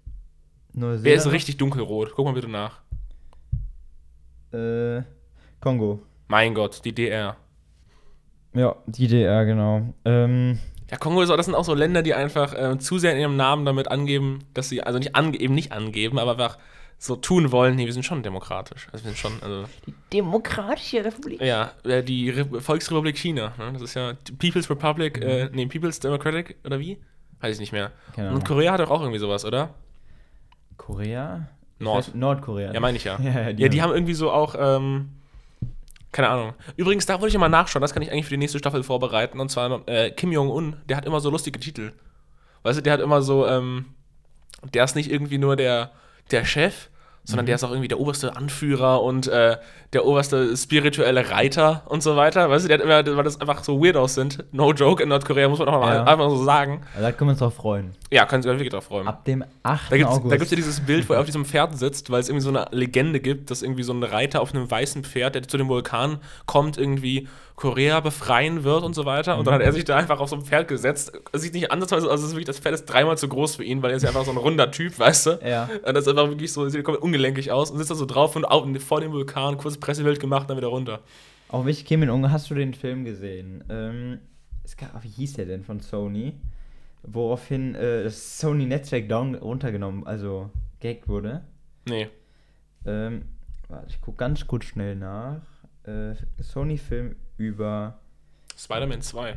Neuseeland. Wer ist richtig dunkelrot? Guck mal bitte nach. Äh, Kongo. Mein Gott, die DR. Ja, die DR, genau. Ähm, Ja, Kongo ist auch, das sind auch so Länder, die einfach äh, zu sehr in ihrem Namen damit angeben, dass sie, also nicht ange eben nicht angeben, aber einfach so tun wollen, nee, wir sind schon demokratisch. Also wir sind schon, also, die Demokratische Republik. ja, äh, die Re Volksrepublik China, ne? das ist ja die People's Republic, äh, nee, People's Democratic, oder wie? Weiß ich nicht mehr. Keine Und. Korea hat doch auch irgendwie sowas, oder? Korea? Nord. Vielleicht Nordkorea. Ja, meine ich ja. Ja, Ja, die haben irgendwie so auch, ähm, keine Ahnung. Übrigens, da wollte ich mal nachschauen, das kann ich eigentlich für die nächste Staffel vorbereiten. Und zwar äh, Kim Jong-un, der hat immer so lustige Titel. Weißt du, der hat immer so, ähm, der ist nicht irgendwie nur der, der Chef, sondern der ist auch irgendwie der oberste Anführer und äh, der oberste spirituelle Reiter und so weiter. Weißt du, der hat immer, weil das einfach so Weirdos sind. No joke in Nordkorea, muss man auch mal Ja. einfach so sagen. Also da können wir uns drauf freuen. Ja, können Sie wirklich drauf freuen. Ab dem 8. Da gibt es August. da gibt's ja dieses Bild, wo er auf diesem Pferd sitzt, weil es irgendwie so eine Legende gibt, dass irgendwie so ein Reiter auf einem weißen Pferd, der zu dem Vulkan kommt, irgendwie Korea befreien wird und so weiter. Und dann hat er sich da einfach auf so ein Pferd gesetzt. Es sieht nicht ansatzweise aus, als ist wirklich, das Pferd ist dreimal zu groß für ihn, weil er ist ja einfach so ein runder Typ, weißt du? Ja. Und das ist einfach wirklich so, sieht komplett ungelenkig aus und sitzt da so drauf und auf, vor dem Vulkan, kurzes Pressebild gemacht, dann wieder runter. Auch wichtig, Kim Jong-un, hast du den Film gesehen? Ähm, es gab, wie hieß der denn von Sony? Woraufhin äh, das Sony-Netzwerk down runtergenommen, also gehackt wurde. Nee. Ähm, warte, ich guck ganz kurz schnell nach. Äh, Sony-Film über. Spider-Man 2.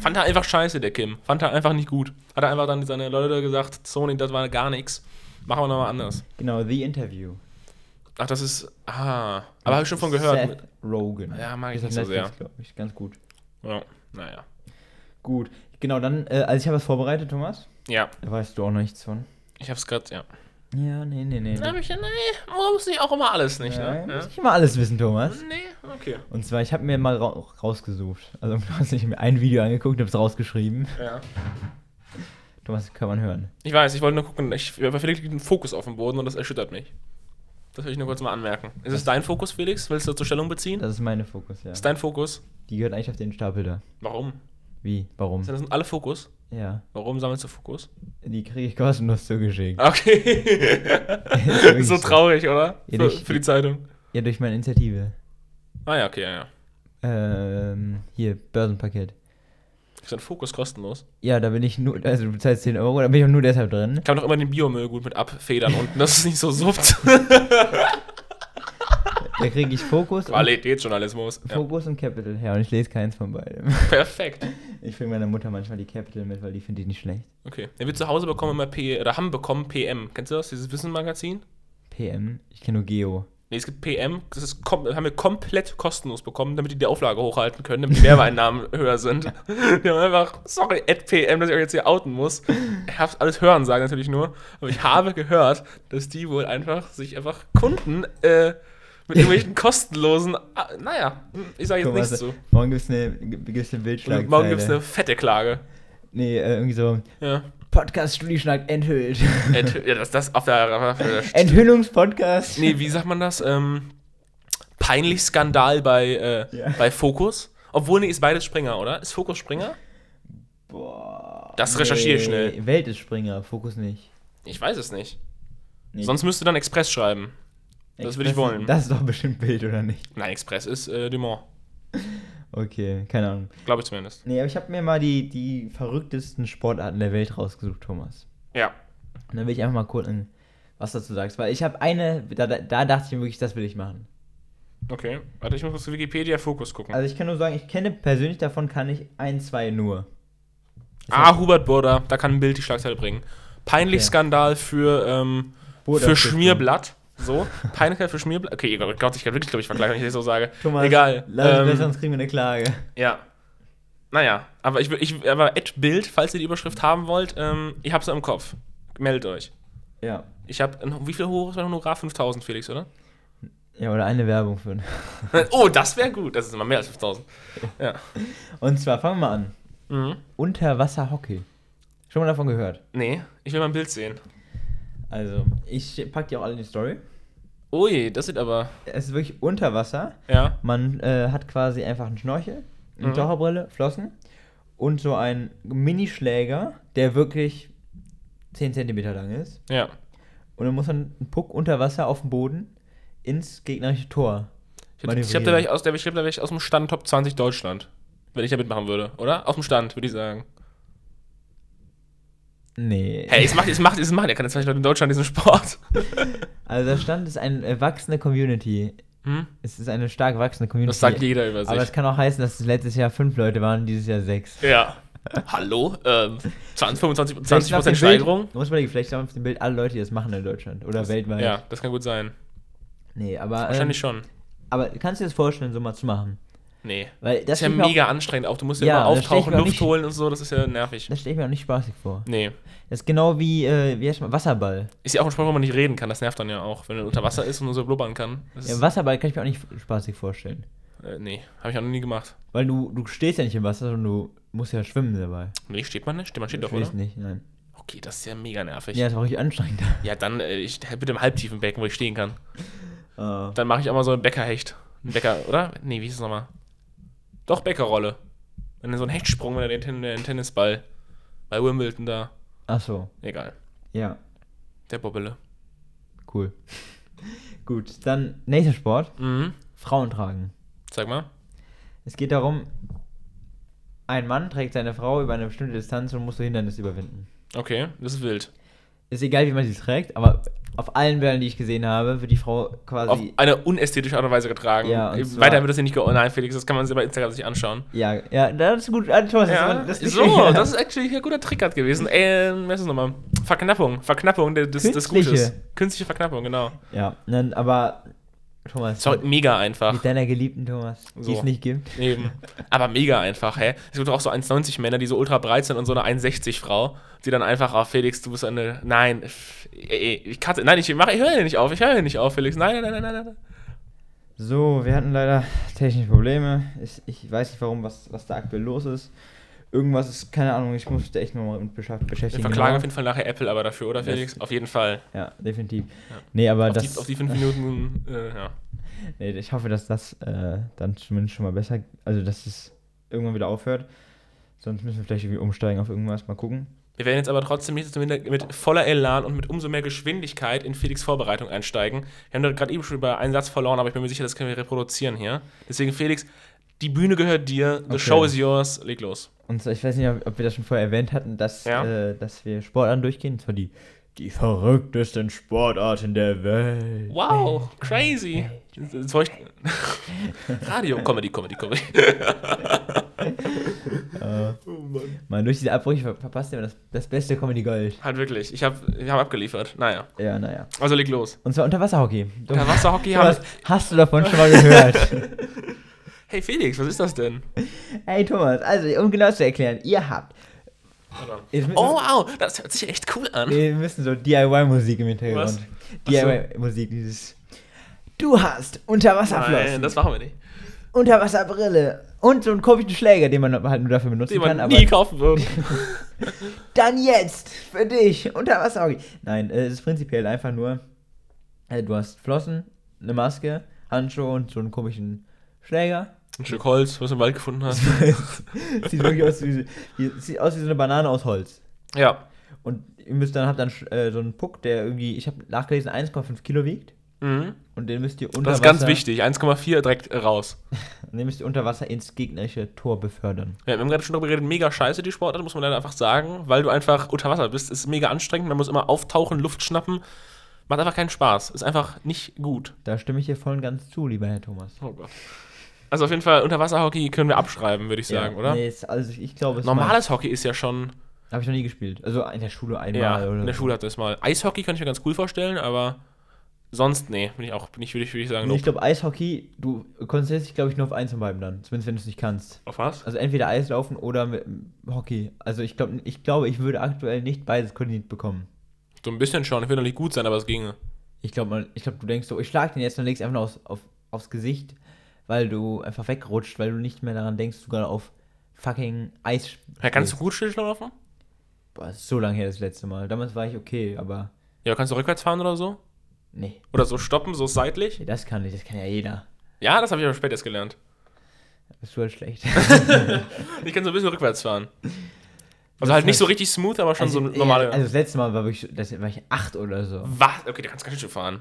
Fand er einfach scheiße, der Kim. Fand er einfach nicht gut. Hat er einfach dann seine Leute gesagt, Sony, das war gar nichts. Machen wir nochmal anders. Genau, The Interview. Ach, das ist. Ah. Aber habe ich schon von gehört. Seth Rogen. Ja, mag ich auf nicht so sehr. Netflix, glaub ich. Ganz gut. Ja, naja. Gut. Genau, dann, äh, also ich habe was vorbereitet, Thomas. Ja, Da weißt du auch noch nichts von. ich hab's gerade, ja. Ja, nee, nee, nee. Hab ich, nee, man muss nicht auch immer alles nicht, ja, ne? muss ich immer alles wissen, Thomas. Ja. Nee, okay. Und zwar, ich habe mir mal ra rausgesucht. Also, du hast nicht mir ein Video angeguckt und hab's rausgeschrieben. Ja. Thomas, kann man hören. Ich weiß, ich wollte nur gucken, ich, bei Felix liegt ein Fokus auf dem Boden und das erschüttert mich. Das will ich nur kurz mal anmerken. Ist es dein Fokus, Felix? Willst du zur Stellung beziehen? Das ist meine Fokus, ja. ist dein Fokus? Die gehört eigentlich auf den Stapel da. Warum? Wie? Warum? Sind das alle Fokus? Ja. Warum sammelst du Fokus? Die kriege ich kostenlos zugeschickt. Okay. wirklich so traurig, oder? Ja, für, durch- für die Zeitung. Ja, durch meine Initiative. Ah ja, okay, ja, ja. Ähm, hier, Börsenpaket. Ist dein Fokus kostenlos? Ja, da bin ich nur, also du bezahlst 10 Euro, da bin ich auch nur deshalb drin. Kann man doch immer den Biomüll gut mit abfedern unten, dass es nicht so suppt. Da kriege ich Fokus und, Qualitätsjournalismus. Ja. Fokus und Capital her und ich lese keins von beidem. Perfekt. Ich bringe meiner Mutter manchmal die Capital mit, weil die finde ich nicht schlecht. Okay. Ja, wir zu Hause bekommen immer P, oder haben bekommen PM. Kennst du das? Dieses Wissenmagazin? PM, ich kenne nur Geo. Nee, es gibt PM, das ist haben wir komplett kostenlos bekommen, damit die die Auflage hochhalten können, damit die Werbeeinnahmen höher sind. Die haben einfach, sorry, at PM, dass ich euch jetzt hier outen muss. Ich hab's alles hören sagen natürlich nur, aber ich habe gehört, dass die wohl einfach sich einfach Kunden äh, mit irgendwelchen kostenlosen, ah, naja, ich sage jetzt Guck nichts also, zu. Morgen gibt's eine, gibt's eine Bildschlagzeile. Morgen gibt es eine fette Klage. Nee, äh, irgendwie so, Ja. Podcast Studieschnack enthüllt. Ent ja, das, das auf der, der Enthüllungspodcast. Nee, wie sagt man das? Ähm, peinlich Skandal bei, äh, Ja. bei Fokus. Obwohl, nee, ist beides Springer, oder? Ist Fokus Springer? Boah. Das recherchiere ich schnell. Welt ist Springer, Fokus nicht. Ich weiß es nicht. Nee, Sonst müsste dann Express schreiben. Das würde ich Express- wollen. Das ist doch bestimmt Bild, oder nicht? Nein, Express ist äh, Dumont. Okay, keine Ahnung. Glaube ich zumindest. Nee, aber ich habe mir mal die, die verrücktesten Sportarten der Welt rausgesucht, Thomas. Ja. Und dann will ich einfach mal gucken, was dazu sagst. Weil ich habe eine, da, da, da dachte ich mir wirklich, das will ich machen. Okay. Warte, ich muss kurz Wikipedia Fokus gucken. Also ich kann nur sagen, ich kenne persönlich davon, kann ich ein, zwei nur. ah, Hubert Burda. Da kann ein Bild die Schlagzeile bringen. Peinlich. Skandal für, ähm, für. Schmierblatt. So. Peinlichkeit für Schmierblatt. Okay, oh Gott, ich kann wirklich, glaube ich, vergleichen, wenn ich das so sage. Thomas, Egal. Lass es Ähm, besser, sonst kriegen wir eine Klage. Ja. Naja, aber ich, ich aber Ad Bild, falls ihr die Überschrift haben wollt, ähm, ich hab's im Kopf. Meldet euch. Ja. Ich hab, wie viel hoch ist mein Honorar? 5000, Felix, oder? Ja, oder eine Werbung für. Oh, das wäre gut. Das ist immer mehr als 5000. Ja. Und zwar fangen wir an. Mhm. Unterwasserhockey. Schon mal davon gehört? Nee, ich will mal ein Bild sehen. Also, ich pack die auch alle in die Story. Ui, das sieht aber. Es ist wirklich unter Wasser. Ja. Man äh, hat quasi einfach einen Schnorchel, eine Mhm. Taucherbrille, Flossen und so einen Minischläger, der wirklich 10 cm lang ist. Ja. Und dann muss man einen Puck unter Wasser auf dem Boden ins gegnerische Tor. Ich, hätte- ich glaube, da wäre ich, aus, der- ich, glaub, da wär ich aus dem Stand Top 20 Deutschland. Wenn ich da mitmachen würde, oder? Aus dem Stand, würde ich sagen. Nee. Hey, es macht, es macht, es macht ja keine 20 Leute in Deutschland diesen Sport. Also der Stand ist eine äh, wachsende Community. Hm? Es ist eine stark wachsende Community. Das sagt jeder über Aber es sich. kann auch heißen, dass es letztes Jahr fünf Leute waren, dieses Jahr sechs. Ja. Hallo? Ähm, 20, 25, Vielleicht 20 sind auf dem Steigerung? Bild, muss man vielleicht sagen, auf dem Bild alle Leute, die das machen in Deutschland oder weltweit. Ja, das kann gut sein. Nee, aber. Wahrscheinlich ähm, schon. Aber kannst du dir das vorstellen, so mal zu machen? Nee. Weil Das ist ja ich mega anstrengend auch. Du musst ja, Ja, immer ich auftauchen, auch Luft nicht- holen und so. Das ist ja nervig. Auch, das stelle ich mir auch nicht spaßig vor. Nee. Das ist genau wie, äh, wie heißt man, Wasserball. Ist ja auch ein Sport, wo man nicht reden kann. Das nervt dann ja auch, wenn er unter Wasser ist und nur so blubbern kann. Das Ja, Wasserball kann ich mir auch nicht spaßig vorstellen. äh, nee, habe ich auch noch nie gemacht. Weil du, du stehst ja nicht im Wasser, sondern du musst ja schwimmen dabei. Nee, steht man nicht? Steht man steht doch, oder? stehst nicht, nein. Okay, das ist ja mega nervig. Ja, Ja, das war richtig anstrengend. dann äh, ich, bitte im halbtiefen Becken, wo ich stehen kann. Ah. Dann mache ich auch mal so einen Bäckerhecht. Ein Bäcker, oder? Nee, wie ist es nochmal? Doch, Bäckerrolle. Wenn so ein Hechtsprung, wenn den, den Tennisball bei Wimbledon da. Ach so, Egal. ja, Der Bobbele. cool. Gut, dann nächster Sport. Mhm. Frauen tragen. Sag mal. Es geht darum, ein Mann trägt seine Frau über eine bestimmte Distanz und muss so Hindernisse überwinden. Okay, das ist wild. Ist egal, wie man sie trägt, aber auf allen Bildern, die ich gesehen habe, wird die Frau quasi. Auf eine unästhetische Art und Weise getragen. Ja, und Weiter wird das hier nicht ge... Oh nein, Felix, das kann man sich bei Instagram sich anschauen. ja, ja, das ist gut. Ah, Thomas, das Ja, ist, das ist so, das ist actually ein guter Trick gerade gewesen. Ähm, was ist nochmal? Verknappung. Verknappung des, des, Künstliche. Gutes. Künstliche Verknappung, genau. Ja, aber Thomas, Ist auch mega einfach. mit deiner geliebten Thomas, die So. es nicht gibt. Eben. Aber mega einfach, hä? Es gibt auch so 1,90 Männer, die so ultra breit sind und so eine 1,60 Frau, die dann einfach, ah, Felix, du bist eine. Nein, ich kann, nein, ich mache, ich höre hier nicht auf, ich höre hier nicht auf, Felix. Nein, nein, nein, nein, nein, nein. So, wir hatten leider technische Probleme. Ich, ich weiß nicht warum, was, was da aktuell los ist. Irgendwas ist, keine Ahnung, ich musste echt nochmal mit bescha- Wir beschäftigen. verklagen genau. auf jeden Fall nachher Apple aber dafür, oder Das- Felix? Auf jeden Fall. Ja, definitiv. Ja. Nee, aber Auf das. die, auf die fünf Minuten, äh, ja. nee, ich hoffe, dass das äh, dann zumindest schon mal besser. Also, dass es irgendwann wieder aufhört. Sonst müssen wir vielleicht irgendwie umsteigen auf irgendwas. Mal gucken. Wir werden jetzt aber trotzdem nicht mit, mit voller Elan und mit umso mehr Geschwindigkeit in Felix Vorbereitung einsteigen. Wir haben da gerade eben schon über einen Satz verloren, aber ich bin mir sicher, das können wir reproduzieren hier. Deswegen, Felix, die Bühne gehört dir, the Okay. show is yours, leg los. Und ich weiß nicht, ob wir das schon vorher erwähnt hatten, dass, Ja. äh, dass wir Sportarten durchgehen. Und zwar die, die verrücktesten Sportarten der Welt. Wow, crazy. Radio, Comedy, Comedy, Comedy. Äh, mal durch diese Abbrüche ver verpasst ihr das, das beste Comedy Gold. Halt wirklich, ich habe ich hab abgeliefert. Naja, Ja, naja. also leg los. Und zwar Unterwasserhockey. Unterwasserhockey haben. hast du davon schon mal gehört? Hey Felix, was ist das denn? hey Thomas, also um genau zu erklären, ihr habt. Oh wow, das hört sich echt cool an. Wir müssen so DIY-Musik im Hintergrund. DIY-Musik, dieses. Du hast Unterwasserflossen, Nein, das machen wir nicht. Unterwasserbrille und so einen komischen Schläger, den man halt nur dafür benutzen Den kann. man Aber nie kaufen würde. dann jetzt für dich Unterwasserhockey. Nein, äh, es ist prinzipiell einfach nur, äh, du hast Flossen, eine Maske, Handschuhe und so einen komischen Schläger. Ein Stück Holz, was du im Wald gefunden hast. sieht wirklich aus wie, sieht aus wie so eine Banane aus Holz. Ja. Und ihr müsst dann, habt dann äh, so einen Puck, der irgendwie, ich habe nachgelesen, 1,5 Kilo wiegt. Mhm. Und den müsst ihr unter Das ist ganz Wasser, wichtig. 1,4 direkt raus. Und den müsst ihr unter Wasser ins gegnerische Tor befördern. Ja, wir haben gerade schon darüber geredet, mega scheiße die Sportart, muss man leider einfach sagen, weil du einfach unter Wasser bist. Ist mega anstrengend, man muss immer auftauchen, Luft schnappen. Macht einfach keinen Spaß. Ist einfach nicht gut. Da stimme ich hier voll und ganz zu, lieber Herr Thomas. Oh Gott. Also auf jeden Fall, Unterwasserhockey können wir abschreiben, würde ich sagen, oder? Nee, also ich glaube, es Normales Hockey ist ja schon. Habe ich noch nie gespielt. Also in der Schule einmal Ja, oder in der so. Schule hat das mal. Eishockey kann ich mir ganz cool vorstellen, aber sonst, nee, bin ich auch, bin ich, würde ich, würde ich sagen, Nee, ich glaube, Eishockey, du konzentrierst dich, glaube ich, nur auf eins von beiden dann. Zumindest, wenn du es nicht kannst. Auf was? Also entweder Eislaufen oder mit Hockey. Also ich glaube, ich, glaube, ich würde aktuell nicht beides koordiniert bekommen. So ein bisschen schon, ich will noch nicht gut sein, aber es ginge. Ich glaube, ich glaub, du denkst so, ich schlag den jetzt und legst einfach nur aufs, auf, aufs Gesicht, weil du einfach wegrutscht, weil du nicht mehr daran denkst, du gerade auf fucking Eis Ja, kannst du gut Stillstand laufen? Boah, das ist so lange her das letzte Mal. Damals war ich okay, aber Ja, kannst du rückwärts fahren oder so? nee, Oder so stoppen, so seitlich? nee, das kann ich, das kann ja jeder. Ja, das habe ich aber später erst gelernt. Bist du halt schlecht. Ich kann so ein bisschen rückwärts fahren. Also halt nicht so richtig smooth, aber schon so also, normale. ja, also das letzte Mal war wirklich, das war ich acht oder so. was? Okay, da kannst du ganz schön fahren.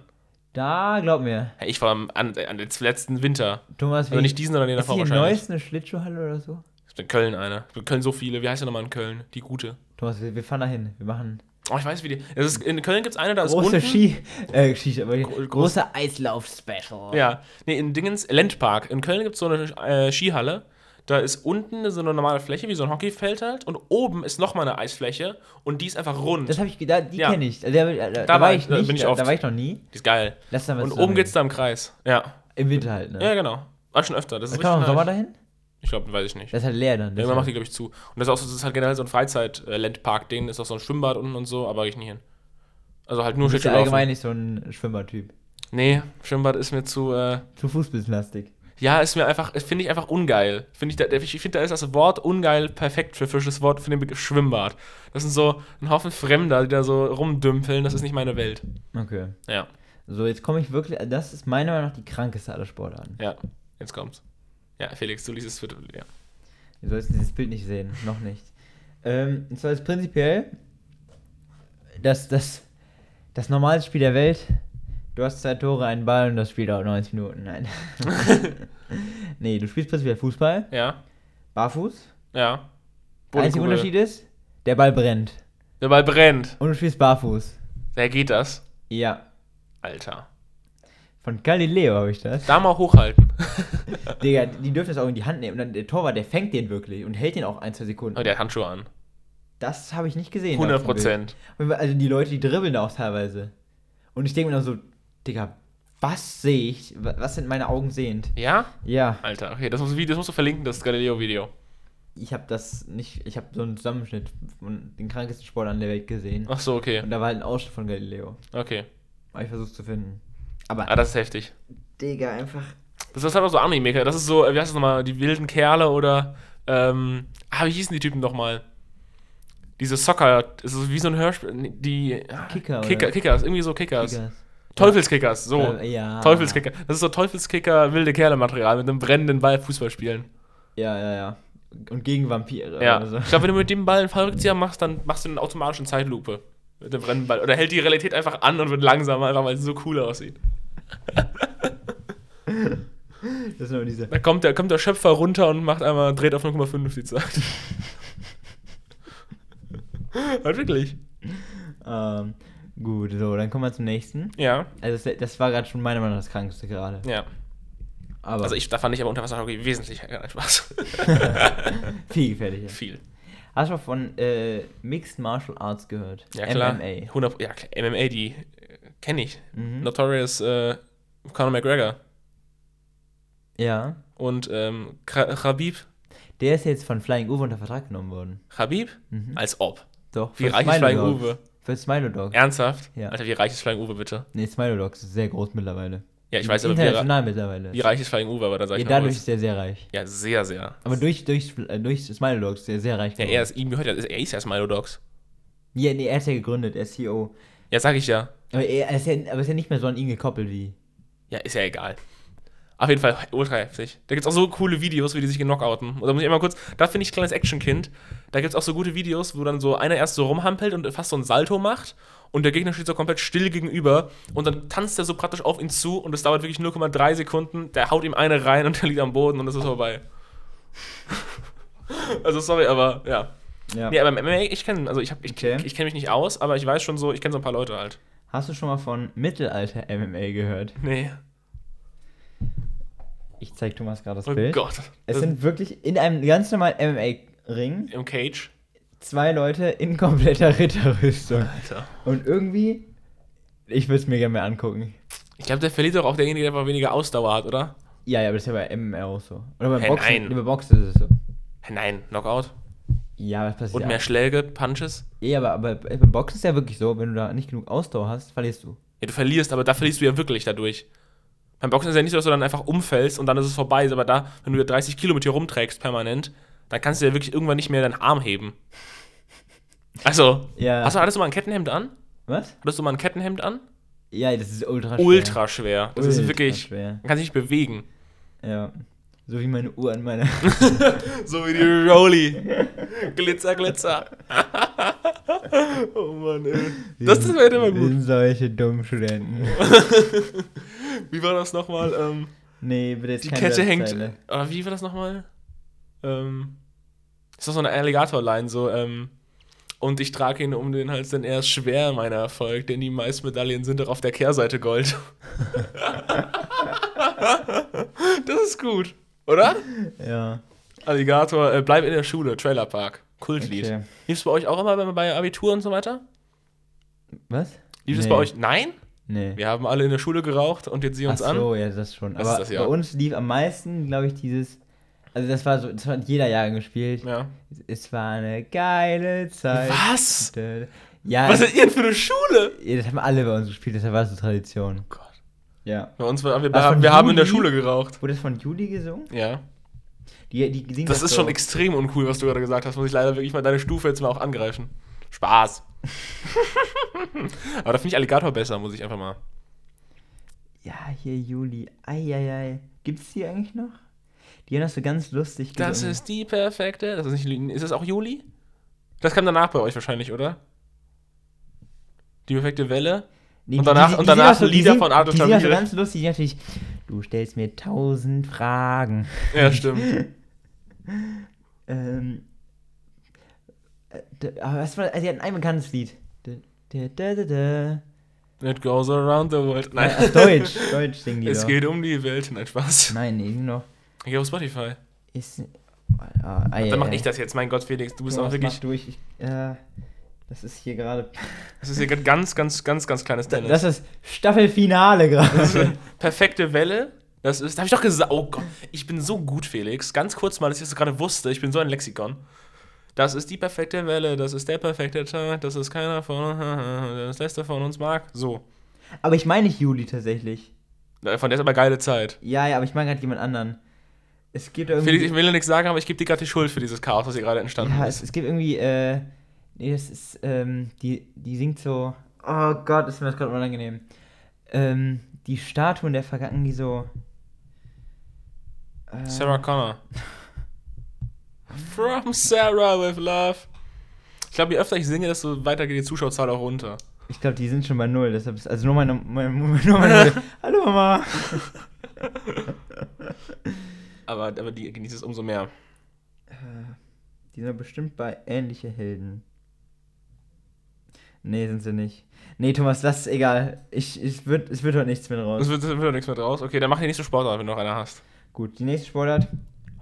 Da, glaub mir. Ich war am, an, an den letzten Winter. Thomas, Also nicht diesen, sondern den ist davor wahrscheinlich. Neues eine Schlittschuhhalle oder so? In Köln eine. In Köln so viele. Wie heißt der nochmal in Köln? Die gute. Thomas, wir, wir fahren da hin. Wir machen Oh, ich weiß wie die. Es ist, in Köln gibt es eine, da ist große unten. Ski, äh, Ski, aber Gro- große Eislauf-Special. Ja, nee, in Dingens, Landpark. In Köln gibt es so eine äh, Skihalle. Da ist unten so eine normale Fläche, wie so ein Hockeyfeld halt. Und oben ist nochmal eine Eisfläche. Und die ist einfach rund. Das habe ich gedacht, die Ja. kenne ich. Da, da, da, da, war ich, ich nicht, bin ich da, oft. da war ich noch nie. die ist geil. Lass da mal Und oben geht's da im Kreis. Ja. Im Winter halt, ne? Ja, genau. War schon öfter. Das ist da kann man im Sommer dahin? Ich glaube, weiß ich nicht. Das ist halt leer dann. Irgendwann macht die, glaube ich, zu. Und das ist auch so, das ist halt generell so ein Freizeit-Landpark-Ding. Ist auch so ein Schwimmbad unten und so, aber ich nicht hin. Also halt nur du bist ja Schlittschuh allgemein laufen. nicht so ein Schwimmertyp. Nee, Schwimmbad ist mir zu, äh, Zu fußballlastig. Ja, ist mir einfach, finde ich einfach ungeil. Finde ich, da, ich finde, da ist das Wort ungeil perfekt für frisches Wort für den Begriff Schwimmbad. Das sind so ein Haufen Fremder, die da so rumdümpeln. Das ist nicht meine Welt. Okay. Ja, So, jetzt komme ich wirklich. Das ist meiner Meinung nach die krankeste aller Sportarten. ja, jetzt kommt's. Ja, Felix, du liest es für, ja. Du sollst dieses Bild nicht sehen. Noch nicht. Ähm, und zwar ist prinzipiell das, das, das normalste Spiel der Welt. Du hast zwei Tore, einen Ball und das Spiel dauert 90 Minuten. Nein. nee, du spielst prinzipiell Fußball, Ja, barfuß. ja. Der einzige. Unterschied ist, der Ball brennt. Der Ball brennt. Und du spielst barfuß. Wer geht das? Ja. Alter. Von Galileo habe ich das. Da mal hochhalten. Digga, die dürfen das auch in die Hand nehmen. Und dann der Torwart, der fängt den wirklich und hält den auch ein, zwei Sekunden. Oh, der hat Handschuhe an. Das habe ich nicht gesehen. 100 auf dem Bild. Prozent. Also die Leute, die dribbeln da auch teilweise. Und ich denke mir dann so, Digga, was sehe ich? Wa- Was sind meine Augen sehend? Ja? Ja, Alter, okay, das musst, du- das musst du verlinken, das Galileo-Video. ich habe das nicht, ich habe so einen Zusammenschnitt von den krankesten Sportlern der Welt gesehen. Ach so, okay. Und da war halt ein Ausschnitt von Galileo. Okay. Aber ich versuche zu finden. Aber, Ah, das ist heftig. Digga, einfach. Das ist aber so Anime, das ist so, wie heißt das nochmal, die wilden Kerle oder, ähm, ah, wie hießen die Typen nochmal? Diese Soccer, das ist wie so ein Hörspiel, die, ah, Kicker, Kicker, oder? Kickers, irgendwie so Kickers. Kickers. Teufelskickers, so. Äh, ja. Teufelskicker. Das ist so Teufelskicker, wilde Kerle-Material mit einem brennenden Ball Fußball spielen. Ja, ja, ja. Und gegen Vampire. Ja. so. Ich glaube, wenn du mit dem Ball einen Fallrückzieher machst, dann machst du eine automatische Zeitlupe. Mit dem brennenden Ball. Oder hält die Realität einfach an und wird langsamer, einfach weil es so cool aussieht. Das sind diese. Da kommt der, kommt der Schöpfer runter und macht einmal, dreht auf 0,5 die Zeit. halt wirklich. Ähm, gut, so, dann kommen wir zum nächsten. Ja, Also, das, das war gerade schon meiner Meinung nach das krankeste gerade. ja. Aber Also ich, da fand ich aber Unterwasserhockey wesentlich gar nicht Spaß. viel gefährlicher. Viel. Hast du mal von äh, Mixed Martial Arts gehört? Ja, klar. MMA. 100, ja. MMA, die äh, kenne ich. Mhm. Notorious äh, Conor McGregor. Ja. Und ähm, Khabib. Der ist jetzt von Flying Uwe unter Vertrag genommen worden. Khabib? Mhm. Als ob. Doch. Wie reich ist Flying. Uwe? Für Smilo Dogs. Ernsthaft? Ja. Alter, wie reich ist Flying Uwe bitte? Nee, Smilo Dogs ist sehr groß mittlerweile. Ja, ich weiß aber, wie, International mittlerweile. wie reich ist Flying Uwe, aber da sag ja, ich dadurch ist er sehr reich. Ja, sehr, sehr. Aber durch, durch, äh, durch Smilo Dogs ist er sehr reich Ja, er ist, ihm gehört ja, er ist ja Smilo Dogs. Ja, nee, er ist ja gegründet, er ist CEO. Ja, sag ich ja. Aber er ist ja, aber ist ja nicht mehr so an ihn gekoppelt wie. Ja, ist ja egal. Auf jeden Fall ultra heftig. Da gibt's auch so coole Videos, wie die sich genockouten. Und da muss ich immer kurz, da finde ich kleines Actionkind. Da gibt's auch so gute Videos, wo dann so einer erst so rumhampelt und fast so ein Salto macht und der Gegner steht so komplett still gegenüber und dann tanzt er so praktisch auf ihn zu und es dauert wirklich 0,3 Sekunden. Der haut ihm eine rein und der liegt am Boden und es ist vorbei. also sorry, aber ja. Ja. Nee, aber im MMA, ich kenne, also ich, hab- ich, Okay. ich kenne mich nicht aus, aber ich weiß schon so, ich kenne so ein paar Leute halt. Hast du schon mal von Mittelalter MMA gehört? Nee. Ich zeig Thomas gerade das Oh Bild. Gott. Es Das- sind wirklich in einem ganz normalen MMA-Ring im Cage. zwei Leute in kompletter Ritterrüstung. Alter. Und irgendwie, ich würde es mir gerne mal angucken. Ich glaube, der verliert doch auch derjenige, der einfach weniger Ausdauer hat, oder? Ja, ja, aber das ist ja bei MMA auch so. Oder beim Hä, Boxen, nein. bei Boxen ist es so. Hä, Nein, Knockout. Ja, was passiert? Und mehr Schläge, Punches. Ja, aber, aber beim Boxen ist ja wirklich so, wenn du da nicht genug Ausdauer hast, verlierst du. Ja, du verlierst, aber da verlierst du ja wirklich dadurch. Beim Boxen ist ja nicht so, dass du dann einfach umfällst und dann ist es vorbei. Aber da, wenn du ja 30 Kilo mit dir rumträgst permanent, dann kannst du ja wirklich irgendwann nicht mehr deinen Arm heben. Also, Ja. hast du, hattest du mal ein Kettenhemd an? Was? Hattest du mal ein Kettenhemd an? Ja, das ist ultra schwer. Ultra schwer. Das ist Ultra wirklich, schwer. man kann sich nicht bewegen. Ja. So wie meine Uhr an meiner. So wie die Rolli. glitzer, glitzer. oh Mann, ey. Das, das wäre immer Wir gut. solche dummen Studenten. Wie war das nochmal? Ähm, Nee, bitte jetzt die keine Kette hängt. Oder wie war das nochmal? Ähm, ist doch so eine Alligator-Line, so, ähm, und ich trage ihn um den Hals, denn er ist schwer, mein Erfolg, denn die meisten Medaillen sind doch auf der Kehrseite Gold. das ist gut, oder? Ja. Alligator, äh, bleib in der Schule, Trailerpark, Kultlied. Okay. Lief es bei euch auch immer bei, bei Abitur und so weiter? Was? Lief es Nee. bei euch? Nein? Nee. Wir haben alle in der Schule geraucht und jetzt sieh uns Ach an. so, ja, das schon. Das Aber ist das, bei uns lief am meisten, glaube ich, dieses. Also das war so, das hat jeder Jahr gespielt. Ja. Es war eine geile Zeit. Was? Ja, Was seid ihr denn für eine Schule? ja, das haben alle bei uns gespielt, das war so Tradition. Oh Gott. Ja. Bei uns war, wir, wir haben in der? Schule geraucht. Wurde das von Juli gesungen? Ja. Die, die singen Das ist so. schon extrem uncool, was du gerade gesagt hast. Muss ich leider wirklich mal deine Stufe jetzt mal auch angreifen. Spaß. Aber da finde ich Alligator besser, muss ich einfach mal. Ja, hier Juli. Eieiei. Gibt's die eigentlich noch? Die haben das so ganz lustig Das gesungen. ist die perfekte. Das ist nicht. Ist es auch Juli? Das kam danach bei euch wahrscheinlich, oder? Die perfekte Welle. Nee, und danach- und danach singen auch Lieder die von Adolf Die sind so ganz lustig, die natürlich. Du stellst mir tausend Fragen. Ja, stimmt. Ähm. äh, Aber was war. Also, die hatten ein bekanntes Lied. D- d- d- d- d- It goes around the world. Nein. Äh, auf Deutsch. Deutsch singen die Es doch. geht um die Welt. Nein, Spaß. Nein, sind noch. Ich auf Spotify. Ist. Ah, ah, ja, Dann mach ja. ich das jetzt. Mein Gott, Felix, du bist Thomas, auch wirklich. mach durch. Ich, äh, das ist hier gerade. Das ist hier ein ganz, ganz, ganz, ganz kleines Tennis. Das ist Staffelfinale Das ist gerade. eine perfekte Welle. Das ist, da habe ich doch gesagt, oh Gott, ich bin so gut, Felix. Ganz kurz mal, dass ich das gerade wusste, ich bin so ein Lexikon. Das ist die perfekte Welle, das ist der perfekte Tag, das ist keiner von, das letzte von uns mag. So. Aber ich meine nicht Juli tatsächlich. Von der ist aber geile Zeit. Ja, ja, aber ich meine gerade jemand anderen. Es gibt irgendwie. Felix, ich will dir nichts sagen, aber ich gebe dir gerade die Schuld für dieses Chaos, was hier gerade entstanden ja, es, ist. es gibt irgendwie, äh. Nee, das ist, ähm, die, die singt so. Oh Gott, ist mir das gerade unangenehm. Ähm, die Statuen der Vergangenheit, die so. Äh, Sarah Connor. From Sarah with Love. Ich glaube, je öfter ich singe, desto weiter geht die Zuschauerzahl auch runter. Ich glaube, die sind schon bei Null. Deshalb ist, also nur meine. meine, nur meine Hallo Mama! Aber, aber die genießt es umso mehr. Die sind bestimmt bei ähnliche Helden. Nee, sind sie nicht. Nee, Thomas, das ist egal. Ich, ich wird, es wird heute nichts mehr raus. Es wird, wird doch nichts mehr draus. Okay, dann mach die nächste Sportart, wenn du noch eine hast. Gut, die nächste Sportart.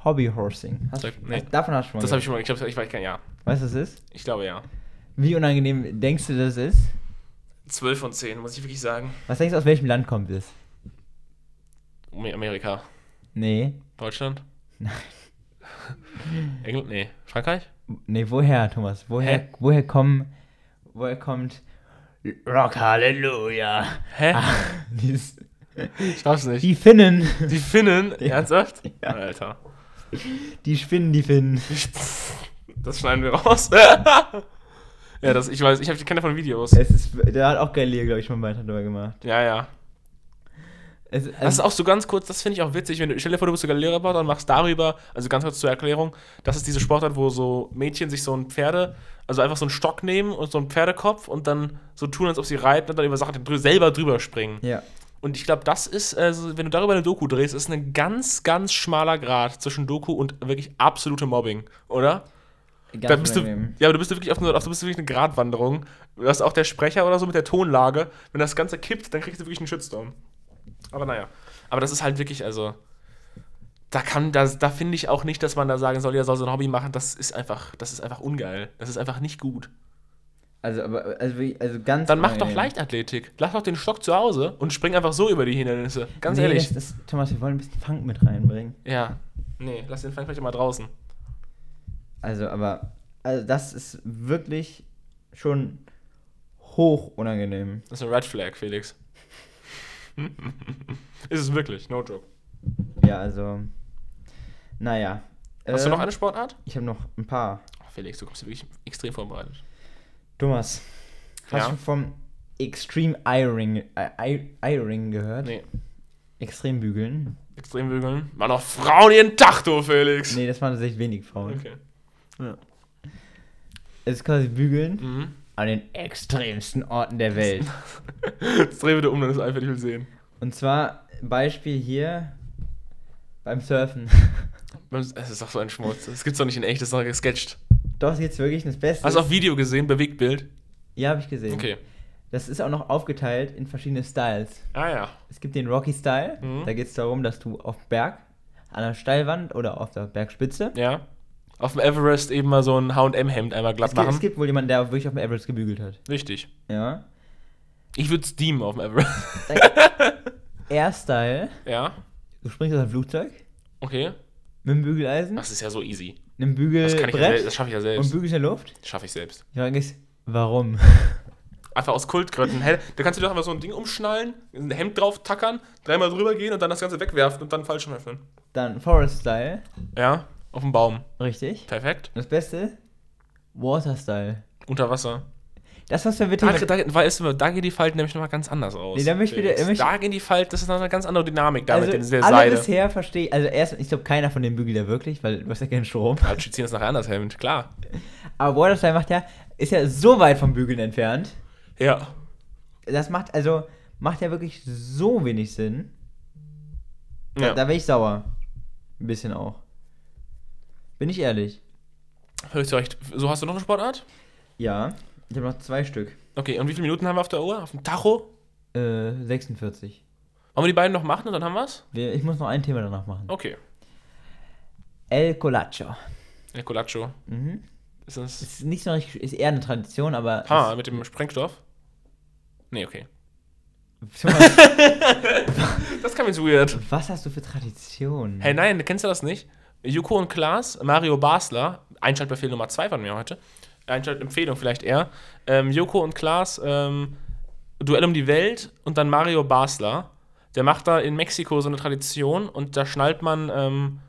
Hobbyhorsing. Hast, Sag- nee. hast, davon hast du schon mal Das habe ich schon mal, ich, glaub, ich weiß kein Ja. Weißt du, was das ist? Ich glaube ja. Wie unangenehm denkst du, das ist? 12 von 10, muss ich wirklich sagen. Was denkst du, aus welchem Land kommt es? Ame- Amerika. Nee. Deutschland? England? Nee. Frankreich? Nee, woher, Thomas? Woher, Hä? woher kommen. Woher kommt. Rock Halleluja. Hä? Ah, dieses, Ich glaub's nicht. die Finnen. Die Finnen? Ja. Ernsthaft? Ja. Alter. Die spinnen die Finnen. Das schneiden wir raus. ja, das, ich weiß, ich, hab, ich kenne davon Videos. Es ist, da hat auch Galileo, glaube ich, mal weiter drüber gemacht. Ja, ja. Es, Das ist also, auch so ganz kurz, das finde ich auch witzig, wenn du, stell dir vor, du bist sogar Lehrerreporter und machst darüber, also ganz kurz zur Erklärung, das ist diese Sportart, wo so Mädchen sich so ein Pferde, also einfach so einen Stock nehmen und so einen Pferdekopf und dann so tun, als ob sie reiten und dann über Sachen drü selber drüber springen. ja. Und ich glaube, das ist, also, wenn du darüber eine Doku drehst, ist ein ganz, ganz schmaler Grad zwischen Doku und wirklich absolute Mobbing, oder? Ganz Da bist du, ja, aber du bist wirklich auf, eine, auf du bist wirklich eine Gratwanderung. Du hast auch der Sprecher oder so mit der Tonlage. Wenn das Ganze kippt, dann kriegst du wirklich einen Shitstorm. Aber naja. Aber das ist halt wirklich, also. Da kann, da, da finde ich auch nicht, dass man da sagen soll, ja, soll so ein Hobby machen. Das ist einfach, das ist einfach ungeil. Das ist einfach nicht gut. Also, aber, also, also ganz. Dann mach doch. Leichtathletik. Lass doch den Stock zu Hause und spring einfach so über die Hindernisse. Ganz nee, ehrlich. Das, das, Thomas, wir wollen ein bisschen Funk mit reinbringen. Ja. Nee, lass den Fang vielleicht mal draußen. Also, aber. Also, das ist wirklich schon hoch unangenehm. Das ist ein Red Flag, Felix. ist es wirklich, no joke. Ja, also. Naja. Hast du noch Ähm, eine Sportart? Ich habe noch ein paar. Ach, Felix, du kommst wirklich extrem vorbereitet. Thomas, hast Ja? du vom Extreme Ironing, äh, Ironing gehört? Nee. Extrem bügeln? Extrem bügeln. War noch Frauen Tag, du Felix. Nee, das waren tatsächlich wenig Frauen. Okay. Es ist quasi bügeln Mhm. an den extremsten Orten der Welt. Jetzt dreh bitte um, dann ist einfach, ich will sehen. Und zwar Beispiel hier beim Surfen. Es ist doch so ein Schmutz. Das gibt's doch nicht in echt, das ist doch gesketcht. Doch, ist jetzt wirklich das Beste. Hast du auf Video gesehen, Bewegtbild? ja, habe ich gesehen. Okay. Das ist auch noch aufgeteilt in verschiedene Styles. Ah ja. Es gibt den Rocky Style. Mhm. Da geht es darum, dass du auf Berg, an der Steilwand oder auf der Bergspitze. Ja. Auf dem Everest eben mal so ein H&M-Hemd einmal glatt Es gibt, es machen. gibt wohl jemanden, der wirklich auf dem Everest gebügelt hat. Richtig. Ja. Ich würde steamen auf dem Everest. Air-Style. ja. Du springst aus dem Flugzeug Okay. mit einem Bügeleisen, Das ist ja so easy. Einem Das kann ich ja, Bügelbrett das schaffe ich ja und selbst. bügelst in der Luft. Das schaffe ich selbst. Die Frage ist, warum? Einfach aus Kultgründen. Hä, Da kannst du doch einfach so ein Ding umschnallen, ein Hemd drauf tackern, dreimal drüber gehen und dann das Ganze wegwerfen und dann Fallschirm öffnen. Dann Forest-Style. Ja, auf dem Baum. Richtig. Perfekt. Und das Beste? Water-Style. Unter Wasser. Das, was wir Da, bitte. da, weißt du, da gehen die Falten nämlich nochmal ganz anders aus. Nee, da möchte ich wieder- möchte- da gehen die Falten, das ist noch eine ganz andere Dynamik da mit also, der alle Seide. bisher verstehe also erst, ich glaube, keiner von denen bügelt ja wirklich, weil du hast ja keinen Strom. Ja, die ziehen das nachher anders Hemd, klar. Aber Waterstyle macht ja, ist ja so weit vom Bügeln entfernt. Ja. Das macht, also, macht ja wirklich so wenig Sinn. ja. Da wäre ich sauer. Ein bisschen auch. Bin ich ehrlich. Völlig zu Recht. So, hast du noch eine Sportart? Ja. Ich habe noch zwei Stück. Okay, und wie viele Minuten haben wir auf der Uhr? Auf dem Tacho? Äh, 46. Wollen wir die beiden noch machen und dann haben wir's? Wir, ich muss noch ein Thema danach machen. Okay. El Colacho. El Colacho. Mhm. Ist das. Ist nicht so richtig, ist eher eine Tradition, aber. Ha, mit dem Sprengstoff? Nee, okay. Das kam jetzt weird. was hast du für Traditionen? Hey, nein, kennst du das nicht? Joko und Klaas, Mario Basler, Einschaltbefehl Nummer 2 von mir heute. Einschaltempfehlung vielleicht eher. Ähm, Joko und Klaas, ähm, Duell um die Welt und dann Mario Basler. Der macht da in Mexiko so eine Tradition und da schnallt man ähm,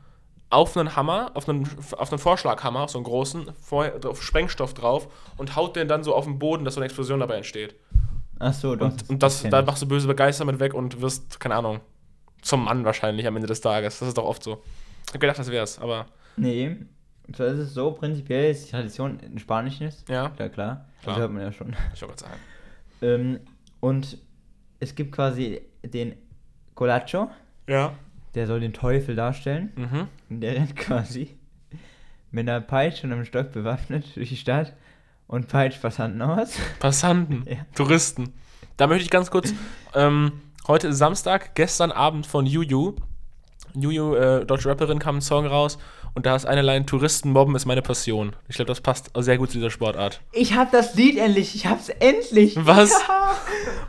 auf einen Hammer, auf einen, auf einen Vorschlaghammer, auf so einen großen, drauf, Sprengstoff drauf und haut den dann so auf den Boden, dass so eine Explosion dabei entsteht. Ach so, doch. Und, und das, da machst du böse Begeisterung weg und wirst, keine Ahnung, zum Mann wahrscheinlich am Ende des Tages. Das ist doch oft so. Ich hab gedacht, das wär's, aber Nee. Zwar ist es so, prinzipiell ist die Tradition in Spanisch ist. ja, Ja, klar. Klar. Das hört man ja schon. ich wollte sagen. Ähm, und es gibt quasi den Colacho, Ja. der soll den Teufel darstellen. Mhm. Und der rennt quasi mit einer Peitsche und einem Stock bewaffnet durch die Stadt und peitscht Passanten aus. Passanten, Ja. Touristen. Da möchte ich ganz kurz, ähm, heute ist Samstag, gestern Abend von Juju. Juju, äh, deutsche Rapperin, kam ein Song raus und da ist eine Line, Touristen mobben ist meine Passion. Ich glaube, das passt sehr gut zu dieser Sportart. Ich hab das Lied endlich, ich hab's endlich. Was? Ja.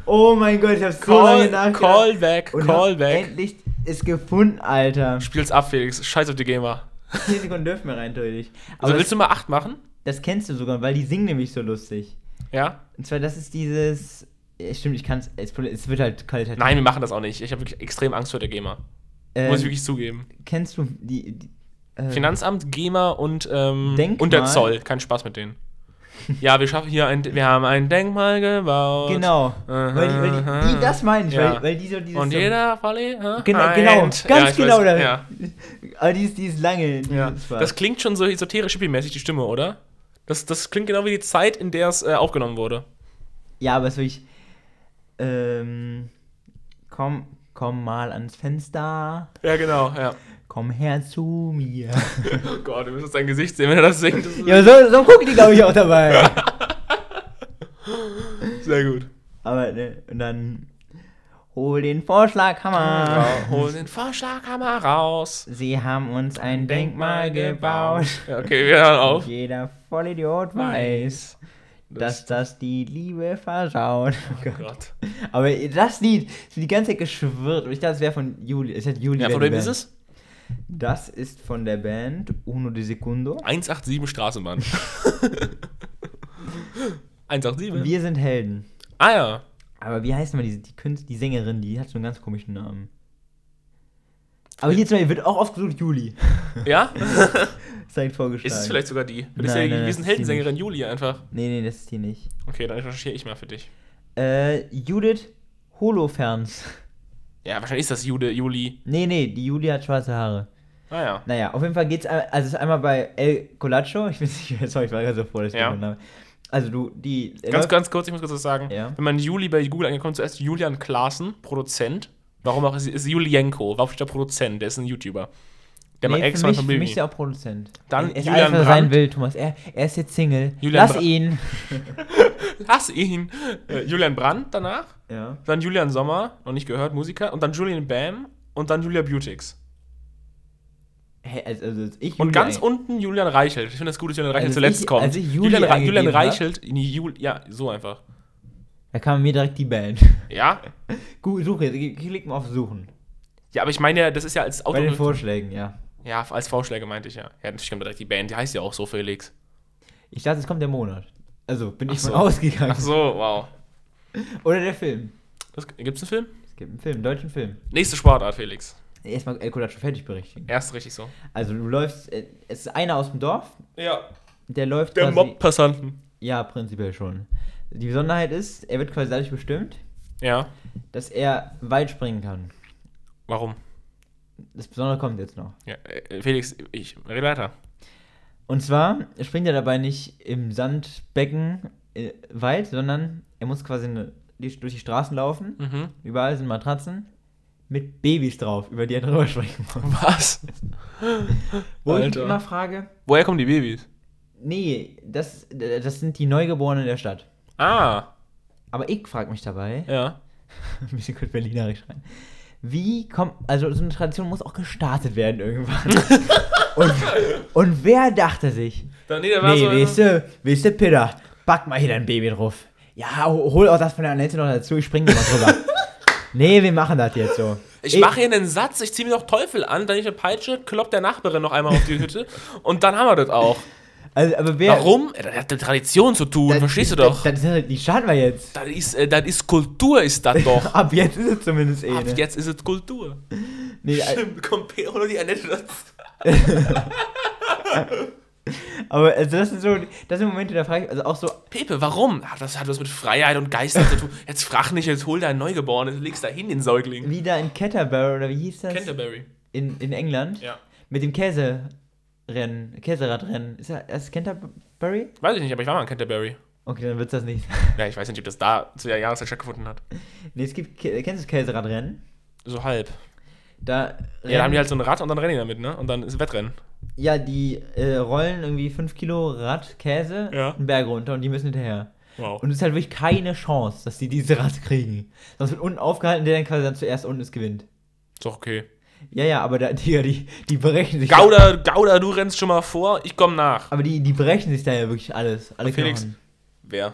Oh mein Gott, ich hab's so lange Call, nachgedacht. Callback, und Callback. endlich es gefunden, Alter. Spiel's ab, Felix. Scheiß auf die Gamer. 10 Sekunden dürfen wir rein, theoretisch. Aber Also willst du mal 8 machen? das kennst du sogar, weil die singen nämlich so lustig. Ja? Und zwar, das ist dieses. Stimmt, ich kann's. Es, es wird halt qualitativ. Nein, wir machen das auch nicht. Ich habe wirklich extrem Angst vor der GEMA. Ähm, Muss ich wirklich zugeben. Kennst du die. die äh, Finanzamt, GEMA und, ähm, Denkmal. und der Zoll. Kein Spaß mit denen. Ja, wir schaffen hier ein, wir haben ein Denkmal gebaut. Genau. Weil die, weil die, die, das meine ich, Ja. weil, weil die so dieses. Und jeder Volley, äh, Genau, genau, ganz ja, ich genau. Weiß, da, ja. Aber die ist, die ist lange. Die Ja. ist. Das klingt schon so esoterisch hippie-mäßig, die Stimme, oder? Das, das klingt genau wie die Zeit, in der es äh, aufgenommen wurde. ja, aber es wirklich. Ähm. Komm, komm mal ans Fenster. Ja, genau, ja. Komm her zu mir. Oh Gott, du müsstest dein Gesicht sehen, wenn er das singt. Das ja, so, so gucken die, glaube ich, auch dabei. sehr gut. aber, ne, und dann. Hol den Vorschlaghammer. Hol den Vorschlaghammer raus. Sie haben uns ein Denkmal gebaut. Ja, okay, wir hören auf. Jeder Vollidiot weiß, dass das die Liebe versaut. Oh Gott. Aber das Lied ist die ganze Zeit geschwirrt. Und ich dachte, es wäre von Juli. Es hat Juli. Ja, von wem ist es? Das ist von der Band Uno de Secundo. 187 Straßenbahn. 187? Wir sind Helden. Ah ja. Aber wie heißt denn mal die, die, Künst, die Sängerin? Die hat so einen ganz komischen Namen. Aber hier zum Beispiel wird auch oft gesucht Juli. Ja? Ist direkt vorgeschlagen. Ist es vielleicht sogar die? Nein, Das ist ja die nein, wir das sind ist die Heldensängerin Juli einfach. Nee, nee, das ist die nicht. Okay, dann recherchiere ich mal für dich. Äh, Judith Holoferns. Ja, wahrscheinlich ist das Jude, Juli. Nee, nee, die Juli hat schwarze Haare. Ah ja. Naja, auf jeden Fall geht's, ein- also es ist einmal bei El Colacho, ich bin nicht, sorry, ich war gerade so froh, dass ich Ja. den Namen. Also du, die. Ganz, ganz kurz, ich muss kurz was sagen. Ja. Wenn man Juli bei Google angekommen zuerst Julian Klaassen, Produzent. Warum auch ist, ist Julienko? Warum steht der Produzent? Der ist ein YouTuber. Der nee, mal für extra mich, von für mich ist er auch Produzent. Dann er ist Julian er sein will, Thomas. Er, er ist jetzt Single. Julian Lass Bra- ihn. Lass ihn. Äh, Julian Brandt danach. Ja. Dann Julian Sommer, noch nicht gehört, Musiker. Und dann Julian Bam. Und dann Julia Beautix. Hey, also, also ich Und Juli ganz unten Julian Reichelt. Ich finde das gut, dass Julian Reichelt Also zuletzt ich- kommt. als ich Juli Julian, Ra- Julian Reichelt, Jul, ja, so einfach. Da kam mir direkt die Band. Ja? Gut, suche jetzt. Klick mal auf Suchen. Ja, aber ich meine ja, das ist ja als Bei den Auto. Vorschlägen, ja. Ja, als Vorschläge meinte ich ja. Ja, natürlich kommt direkt die Band, die heißt ja auch so, Felix. Ich dachte, es kommt der Monat. Also bin ich Ach so. von ausgegangen. Ach so, wow. Oder der Film. Das, gibt's einen Film? Es gibt einen Film, einen deutschen Film. Nächste Sportart, Felix. Erstmal El Colacho fertig berichtigen. Erst richtig so. Also du läufst, äh, es ist einer aus dem Dorf, Ja. der läuft Der Mob-Passanten. Ja, prinzipiell schon. Die Besonderheit ist, er wird quasi dadurch bestimmt, Ja. dass er weit springen kann. Warum? Das Besondere kommt jetzt noch. Ja, äh, Felix, ich rede weiter. Und zwar springt er dabei nicht im Sandbecken äh, weit, sondern er muss quasi eine, durch die Straßen laufen. Mhm. Überall sind Matratzen mit Babys drauf, über die er drüber springen muss. Was? Wo ich Alter. mich immer frage, Woher kommen die Babys? nee, das, das sind die Neugeborenen der Stadt. Ah, Aber ich frage mich dabei, ja. ein bisschen kurz Berlinerisch rein. Wie kommt, also so eine Tradition muss auch gestartet werden irgendwann. und, und wer dachte sich, Dann, nee, da war nee, so. weißt du, weißt du, Peter, pack mal hier dein Baby drauf. Ja, ho- hol auch das von der Annette noch dazu, ich spring da mal drüber. nee, wir machen das jetzt so. Ich mache hier einen Satz, ich ziehe mir noch Teufel an, dann ich eine Peitsche, klopp der Nachbarin noch einmal auf die Hütte und dann haben wir das auch. Also, aber wer. Warum? Äh, Das hat mit Tradition zu tun, Das- verstehst du das- doch? Das, das, die starten wir jetzt. Das ist, äh, das ist Kultur, ist das doch. Ab jetzt ist es zumindest eh. Ab ne? jetzt ist es Kultur. Nee, äh, Stimmt, kommt Peter oder die Annette dazu. aber also das sind so, das sind Momente, da frage ich, also auch so, Pepe, warum? Ach, das hat was mit Freiheit und Geistern zu tun. Jetzt frag nicht, jetzt hol dein Neugeborenes, legst da hin, den Säugling. wie da in Canterbury, oder wie hieß das? Canterbury. In, in England. Ja. Mit dem Käserennen, Käseradrennen. Ist das, Canterbury? Weiß ich nicht, aber ich war mal in Canterbury. Okay, dann wird's das nicht. Ja, ich weiß nicht, ob das da zu der Jahreszeit stattgefunden hat. nee, es gibt, kennst du das Käseradrennen? So halb. Da, Ja, da haben die halt so ein Rad und dann rennen die damit, ne? Und dann ist Wettrennen. ja, die äh, rollen irgendwie 5 Kilo Rad Käse Ja. einen Berg runter und die müssen hinterher. Wow. Und es ist halt wirklich keine Chance, dass die diese Rad kriegen. Sonst wird unten aufgehalten, der dann quasi dann zuerst unten ist, gewinnt. Ist doch okay. Ja, ja, aber da, die, die, die berechnen sich. Gauda, Gauda, du rennst schon mal vor, ich komm nach. Aber die, die berechnen sich da ja wirklich alles. Alle Felix. Knochen, Wer?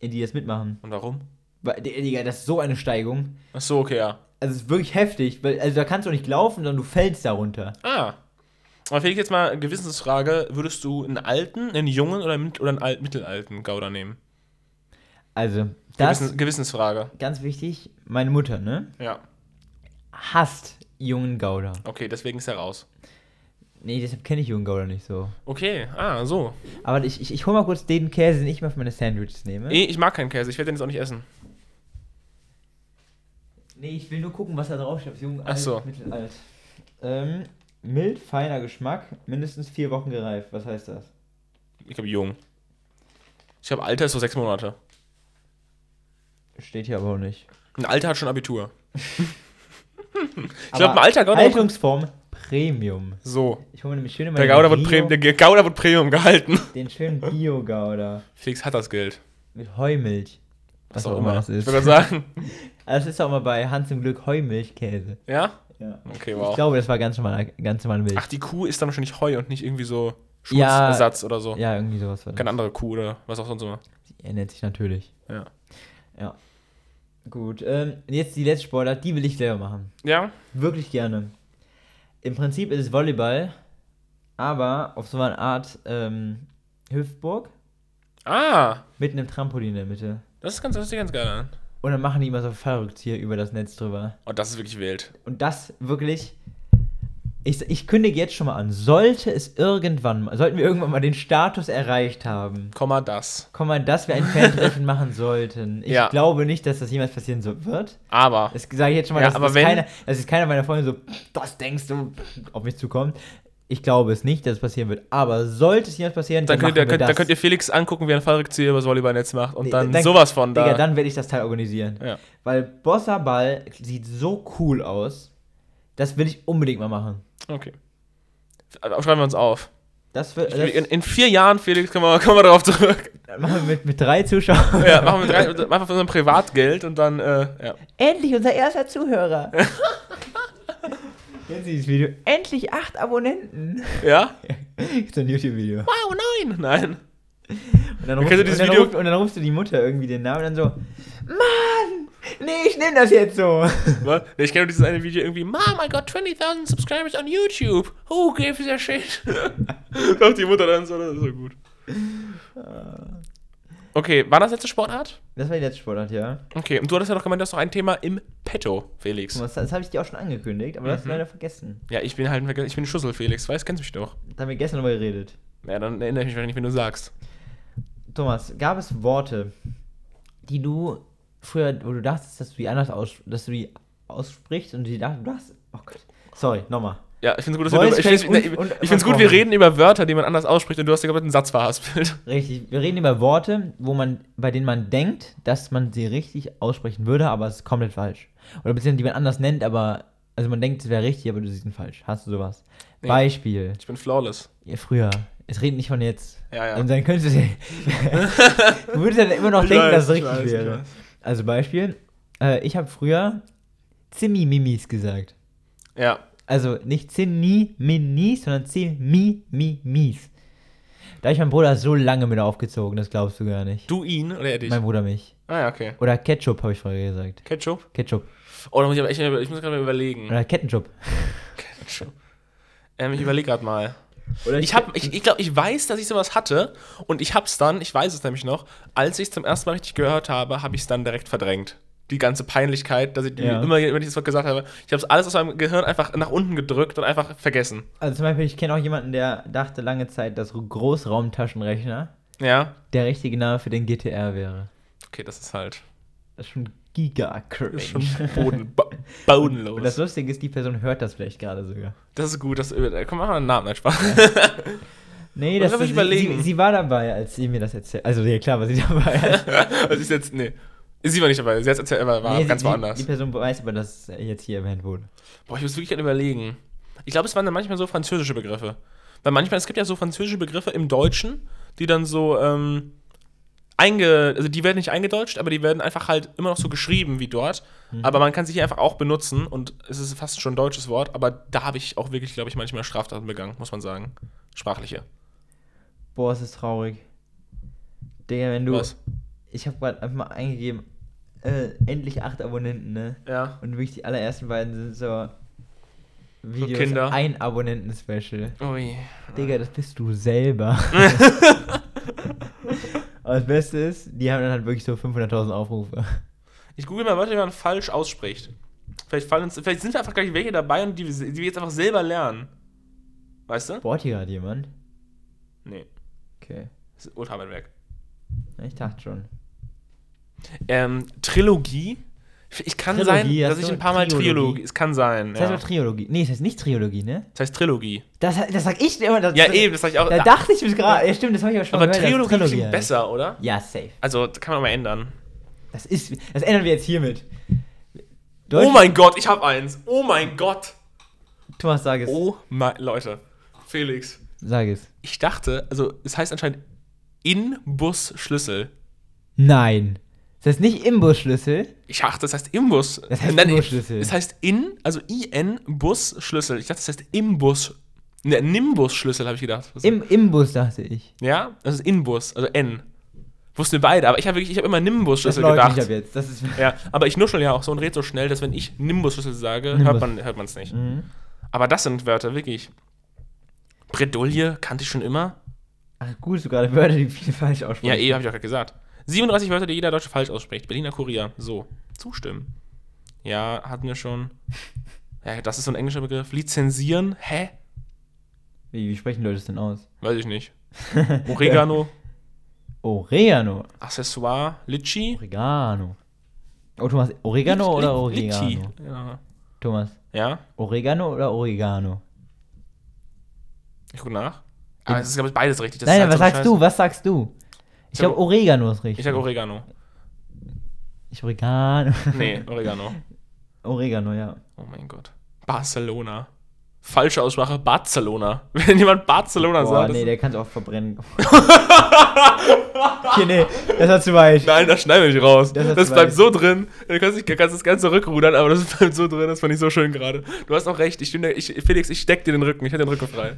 die das mitmachen. Und warum? Weil, Digga, das ist so eine Steigung. Ach so, okay, ja. Also es ist wirklich heftig, weil also da kannst du nicht laufen, sondern du fällst da runter. Ah. Aber Felix, jetzt mal eine Gewissensfrage. Würdest du einen alten, einen jungen oder, einen oder einen alt, mittelalten Gauda nehmen? Also, das Gewissen, Gewissensfrage. ganz wichtig, meine Mutter, ne, Ja. hasst jungen Gouda. Okay, deswegen ist er raus. Nee, deshalb kenne ich jungen Gouda nicht so. Okay, ah, so. Aber ich, ich, ich hol mal kurz den Käse, den ich mal für meine Sandwiches nehme. Nee, ich mag keinen Käse, ich werde den jetzt auch nicht essen. Nee, ich will nur gucken, was da draufsteht. Jung, Ach alt, so. mittelalt. Ähm, mild, feiner Geschmack, mindestens vier Wochen gereift. Was heißt das? Ich glaube, jung. Ich glaube, Alter ist so sechs Monate. Steht hier aber auch nicht. Ein Alter hat schon Abitur. ich glaube, ein alter Gauda. Haltungsform Premium. So. Ich hole mir nämlich schön immer Der den, Gauda, wird Premium, der Gauda wird Premium gehalten. den schönen Bio-Gouda Felix hat das Geld. mit Heumilch. Was auch immer das Ich ist. würde sagen. Also das ist auch mal bei Hans im Glück Heumilchkäse. Ja? Ja. Okay, Ich wow. glaube, das war ganz normal, ganz normal Milch. Ach, die Kuh ist dann wahrscheinlich Heu und nicht irgendwie so Ja. Schmutzersatz oder so. Ja, irgendwie sowas war das. Keine andere Kuh oder was auch sonst immer. Er nennt sich natürlich. Ja. Ja. Gut, ähm, jetzt die letzte Sportart, die will ich selber machen. Ja? Wirklich gerne. Im Prinzip ist es Volleyball, aber auf so eine Art ähm, Hüftburg Ah, mit einem Trampolin in der Mitte. das ist ganz, das ist ganz geil an. Und dann machen die immer so Fallrückzieher über das Netz drüber. Und das ist wirklich wild. Und das wirklich. Ich, ich kündige jetzt schon mal an, sollte es irgendwann mal, sollten wir irgendwann mal den Status erreicht haben, Komma das. komm mal, dass wir ein Fan-Treffen machen sollten. Ich Ja. glaube nicht, dass das jemals passieren so wird. Aber, Das sage ich jetzt schon mal, Ja, dass, aber dass, wenn- keiner, dass keiner meiner Freunde so, das denkst du, auf mich zukommt. Ich glaube es nicht, dass es passieren wird. Aber sollte es jemals passieren, dann könnt, ihr, könnt, dann das. könnt ihr Felix angucken, wie er einen Fallrückzieher übers Volleyballnetz macht und Nee, dann, dann- sowas von da. Digga, dann werde ich das Teil organisieren. Ja. Weil Bossa Ball sieht so cool aus. Das will ich unbedingt mal machen. Okay. Also, schreiben wir uns auf. Das wird. In, Das, in vier Jahren, Felix, kommen wir, kommen wir darauf zurück. machen wir mit, mit drei Zuschauern. Ja, machen wir drei, einfach von unserem Privatgeld und dann, äh, ja. Endlich unser erster Zuhörer. Kennen Sie dieses Video? Endlich acht Abonnenten. Ja? Ist ein YouTube-Video. Wow, nein! Nein. Und dann, rufst, du und, dann ruft, und dann rufst du die Mutter irgendwie den Namen und dann so, Mann, nee, ich nehme das jetzt so. Was? Ich kenne dieses eine Video irgendwie, Mom, I got 20.000 subscribers on YouTube. Who gives a shit? Doch, die Mutter dann so, das ist so gut. Okay, war das letzte Sportart? Das war die letzte Sportart, ja. Okay, und du hattest ja doch gemeint, du hast noch ein Thema im Petto, Felix. Das, das habe ich dir auch schon angekündigt, aber Mhm. das hast du leider vergessen. Ja, ich bin halt, ein- ich bin ein Schussel, Felix, weißt, kennst mich doch. Da haben wir gestern drüber geredet. Ja, dann erinnere ich mich wahrscheinlich, wenn du sagst. Thomas, gab es Worte, die du früher, wo du dachtest, dass du die anders aus, dass du die aussprichst und die dachten, du hast, oh Gott, sorry, nochmal. Ja, ich finde es gut, dass wir, ich find's, und ich find's gut, wir reden über Wörter, die man anders ausspricht und du hast ja gerade einen Satz verhaspelt. Richtig, wir reden über Worte, wo man, bei denen man denkt, dass man sie richtig aussprechen würde, aber es ist komplett falsch. Oder beziehungsweise die man anders nennt, aber, also man denkt, es wäre richtig, aber du siehst ihn falsch. Hast du sowas? Nee. Beispiel, Ich bin flawless. ja, früher, es redet nicht von jetzt. Ja, ja. Und dann könntest du, du würdest dann immer noch Ich denken, weiß, dass es ich richtig weiß, wäre. Also Beispiel, äh, ich habe früher Zimmi-Mimis gesagt. Ja. Also nicht Zimmi-Minis, sondern Zimmi-Mimis. Da ich meinen Bruder so lange mit aufgezogen, das glaubst du gar nicht. Du ihn oder er dich? Mein Bruder mich. Ah, ja, okay. Oder Ketchup, habe ich vorher gesagt. Ketchup? Ketchup. Oh, da muss ich aber echt, ich muss gerade mal überlegen. Oder Kettenchup. Ketchup. Ähm, ich überlege gerade mal. Oder Ich, hab, ich, ich glaube, ich weiß, dass ich sowas hatte und ich hab's dann, ich weiß es nämlich noch, als ich es zum ersten Mal richtig gehört habe, habe ich es dann direkt verdrängt. Die ganze Peinlichkeit, dass ich Ja. immer, wenn ich das Wort gesagt habe, ich habe es alles aus meinem Gehirn einfach nach unten gedrückt und einfach vergessen. Also zum Beispiel, ich kenne auch jemanden, der dachte lange Zeit, dass Großraumtaschenrechner Ja. der richtige Name für den GTR wäre. Okay, das ist halt Das ist schon giga das ist schon cringe. boden, bo Und das bodenlos. Lustige ist, die Person hört das vielleicht gerade sogar. Das ist gut. Das, äh, komm, mach mal einen Namen, Spaß. Nee, Oder das sie, überlegen? Sie, sie war dabei, als sie mir das erzählt. Also ja klar, war sie dabei. Was ist jetzt, nee. Sie war nicht dabei, sie hat erzählt, aber war nee, ganz sie, woanders. Die, Person weiß aber, dass jetzt hier erwähnt wurde. Boah, ich muss wirklich gerade überlegen. Ich glaube, es waren dann manchmal so französische Begriffe. Weil manchmal, es gibt ja so französische Begriffe im Deutschen, die dann so, ähm, einge, also die werden nicht eingedeutscht, aber die werden einfach halt immer noch so geschrieben wie dort. Aber man kann sie hier einfach auch benutzen und es ist fast schon ein deutsches Wort, aber da habe ich auch wirklich, glaube ich, manchmal Straftaten begangen, muss man sagen. Sprachliche. Boah, es ist traurig. Digga, wenn du. Was? Ich habe gerade einfach mal eingegeben, äh, endlich acht Abonnenten, ne? Ja. Und wirklich die allerersten beiden sind so Videos, Kinder. ein Abonnenten-Special. Ui. Digga, das bist du selber. Aber das Beste ist, die haben dann halt wirklich so 500.000 Aufrufe. Ich google mal Wörter, die man falsch ausspricht. Vielleicht, fallen uns, vielleicht sind da einfach gleich welche dabei und die, die wir jetzt einfach selber lernen. Weißt du? Bohrt hier gerade jemand? Nee. Okay. Das ist ultra weit weg. Ich dachte schon. Ähm, Trilogie. Ich kann Trilogie, sein, dass ich ein paar Mal Trilogie? Trilogie. Es kann sein. Das heißt Ja. aber Triologie. Nee, das heißt nicht Triologie, ne? Das heißt Trilogie. Das, das sag ich immer. Das, Ja, das, eben, das sag ich auch. Da dachte ich bis gerade. Ja, stimmt, das habe ich aber schon aber mal gehört, dass Trilogie es klingt besser, oder? Ja, safe. Also, das kann man mal ändern. Das ist. Das ändern wir jetzt hiermit. Oh mein Gott, ich hab eins. Oh mein Gott. Thomas, sag es. Oh mein. Leute. Felix. Sag es. Ich dachte, also, es heißt anscheinend In-Bus-Schlüssel. Nein. Das heißt nicht Imbusschlüssel. Ich dachte, das heißt Imbus. Das heißt Nein, Imbusschlüssel. Es heißt in, also IN, Bus, Schlüssel. Ich dachte, das heißt Imbus. Ne, Nimbus-Schlüssel, habe ich gedacht. Im Imbus, dachte ich. ja, das ist Inbus, also N. Wussten wir beide, aber ich habe wirklich, ich habe immer Das Nimbus-Schlüssel gedacht. ab jetzt. Das ist. Ja, aber ich nuschel ja auch so und red so schnell, dass wenn ich Nimbus-Schlüssel sage, Nimbus. hört man hört man es nicht. Mhm. Aber das sind Wörter, wirklich. Bredouille kannte ich schon immer. Ach, gut, so gerade Wörter, die viele falsch aussprechen. Ja, eh, habe ich auch gerade gesagt. 37 Wörter, die jeder Deutsche falsch ausspricht. Berliner Kurier. So. Zustimmen. Ja, hatten wir schon. Ja, das ist so ein englischer Begriff. Lizenzieren? Hä? Wie, wie sprechen Leute das denn aus? Weiß ich nicht. Oregano, Oregano. Accessoire, Litchi. Oregano. Oh, Thomas, Oregano Lit- oder Oregano? Litchi. Ja. Thomas, ja, Oregano oder Oregano? ich gucke nach. Aber es ist, glaube ich, beides richtig. Das Nein, halt was so sagst Scheiße. du? Was sagst du? Ich glaube, Oregano ist richtig. Ich sag Oregano. Ich Oregano. Nee, Oregano. Oregano, ja. Oh mein Gott. Barcelona. Falsche Aussprache, Barcelona. Wenn jemand Barcelona Boah, sagt. nee, der kann es auch verbrennen. okay, nee, das war zu weit. Nein, das schneiden wir nicht raus. Das Das, bleibt so drin. Du kannst, nicht, kannst das Ganze zurückrudern, aber das bleibt so drin. Das fand ich so schön gerade. Du hast auch recht. Ich, ich, Felix, ich steck dir den Rücken. Ich hätte den Rücken frei.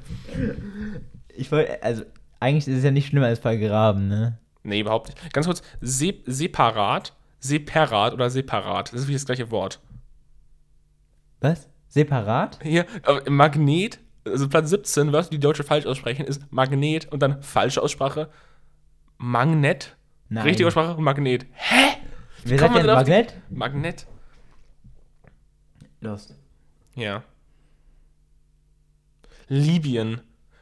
Ich wollte, also, eigentlich ist es ja nicht schlimmer als vergraben, ne? Nee, überhaupt nicht. Ganz kurz. Se separat, separat oder separat. Das ist wie das gleiche Wort. Was? Separat? Hier, aber Magnet, also Platz 17, was die Deutsche falsch aussprechen, ist Magnet und dann falsche Aussprache. Magnet. Nein. Richtige Aussprache, Magnet. Hä? Kommt sagt man Magnet? Magnet. Los. Ja. Libyen.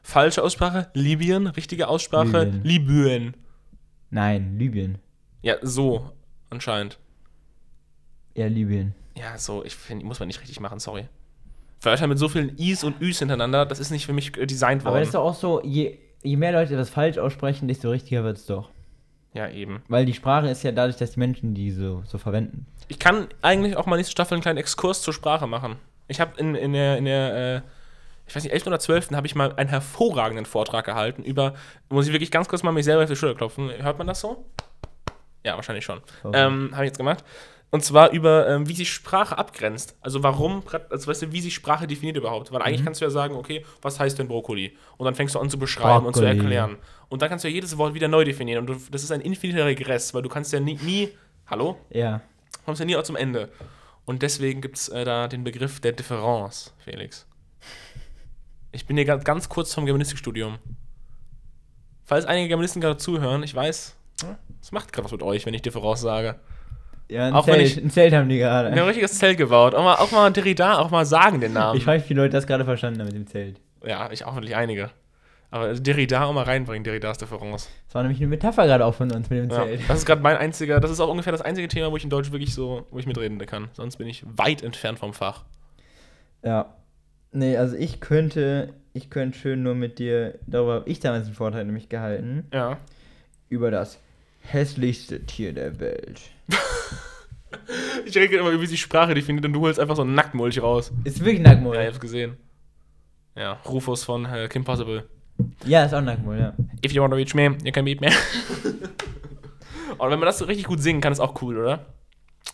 Falsche Aussprache, Libyen. Richtige Aussprache, Libyen. Libyen. Nein, Libyen. Ja, so, anscheinend. Ja, Libyen. Ja, so, ich finde, muss man nicht richtig machen, sorry. Wörter mit so vielen Is und Üs hintereinander, das ist nicht für mich äh, designt Aber worden. das ist doch auch so, je, je mehr Leute das falsch aussprechen, desto richtiger wird es doch. ja, eben. Weil die Sprache ist ja dadurch, dass die Menschen die so, so verwenden. Ich kann eigentlich auch mal nächste Staffel einen kleinen Exkurs zur Sprache machen. Ich habe in, in der, in der äh, ich weiß nicht, 11. oder 12. habe ich mal einen hervorragenden Vortrag gehalten über, muss ich wirklich ganz kurz mal mich selber auf die Schulter klopfen. Hört man das so? Ja, wahrscheinlich schon. Oh. Ähm, habe ich jetzt gemacht. Und zwar über, ähm, wie sich Sprache abgrenzt. Also warum, also weißt du, wie sich Sprache definiert überhaupt. Weil Mhm. eigentlich kannst du ja sagen, okay, was heißt denn Brokkoli? Und dann fängst du an zu beschreiben und zu Brokkoli. erklären. Und dann kannst du ja jedes Wort wieder neu definieren. Und du, das ist ein infiniter Regress, weil du kannst ja nie, nie hallo? Ja. kommst ja nie auch zum Ende. Und deswegen gibt es äh, da den Begriff der Differenz, Felix. Ich bin hier ganz, ganz kurz vom Germanistikstudium. Falls einige Germanisten gerade zuhören, ich weiß, ja, es macht gerade was mit euch, wenn ich Differenz sage. Ja, ein, Auch wenn Zelt, ich- ein Zelt haben die gerade. Ein richtiges Zelt gebaut. Auch mal, auch mal Derrida, auch mal sagen den Namen. Ich frage, wie viele Leute das gerade verstanden haben mit dem Zelt. ja, ich auch wirklich einige. Aber Derrida auch mal reinbringen, Derridas Differenz. Das war nämlich eine Metapher gerade auch von uns mit dem Ja, Zelt. das ist gerade mein einziger, das ist auch ungefähr das einzige Thema, wo ich in Deutsch wirklich so, wo ich mitreden kann. Sonst bin ich weit entfernt vom Fach. Ja. Nee, also ich könnte, ich könnte schön nur mit dir, darüber habe ich damals einen Vortrag nämlich gehalten, Ja. über das hässlichste Tier der Welt. Ich rede immer über die Sprache definiert und du holst einfach so einen Nacktmulch raus. Ist wirklich Nacktmull. Ja, ich Ja, hab's gesehen. Ja, Rufus von äh, Kim Possible. ist auch Nacktmull, ja. If you wanna reach me, you can beat me. Und wenn man das so richtig gut singen kann, ist auch cool, oder?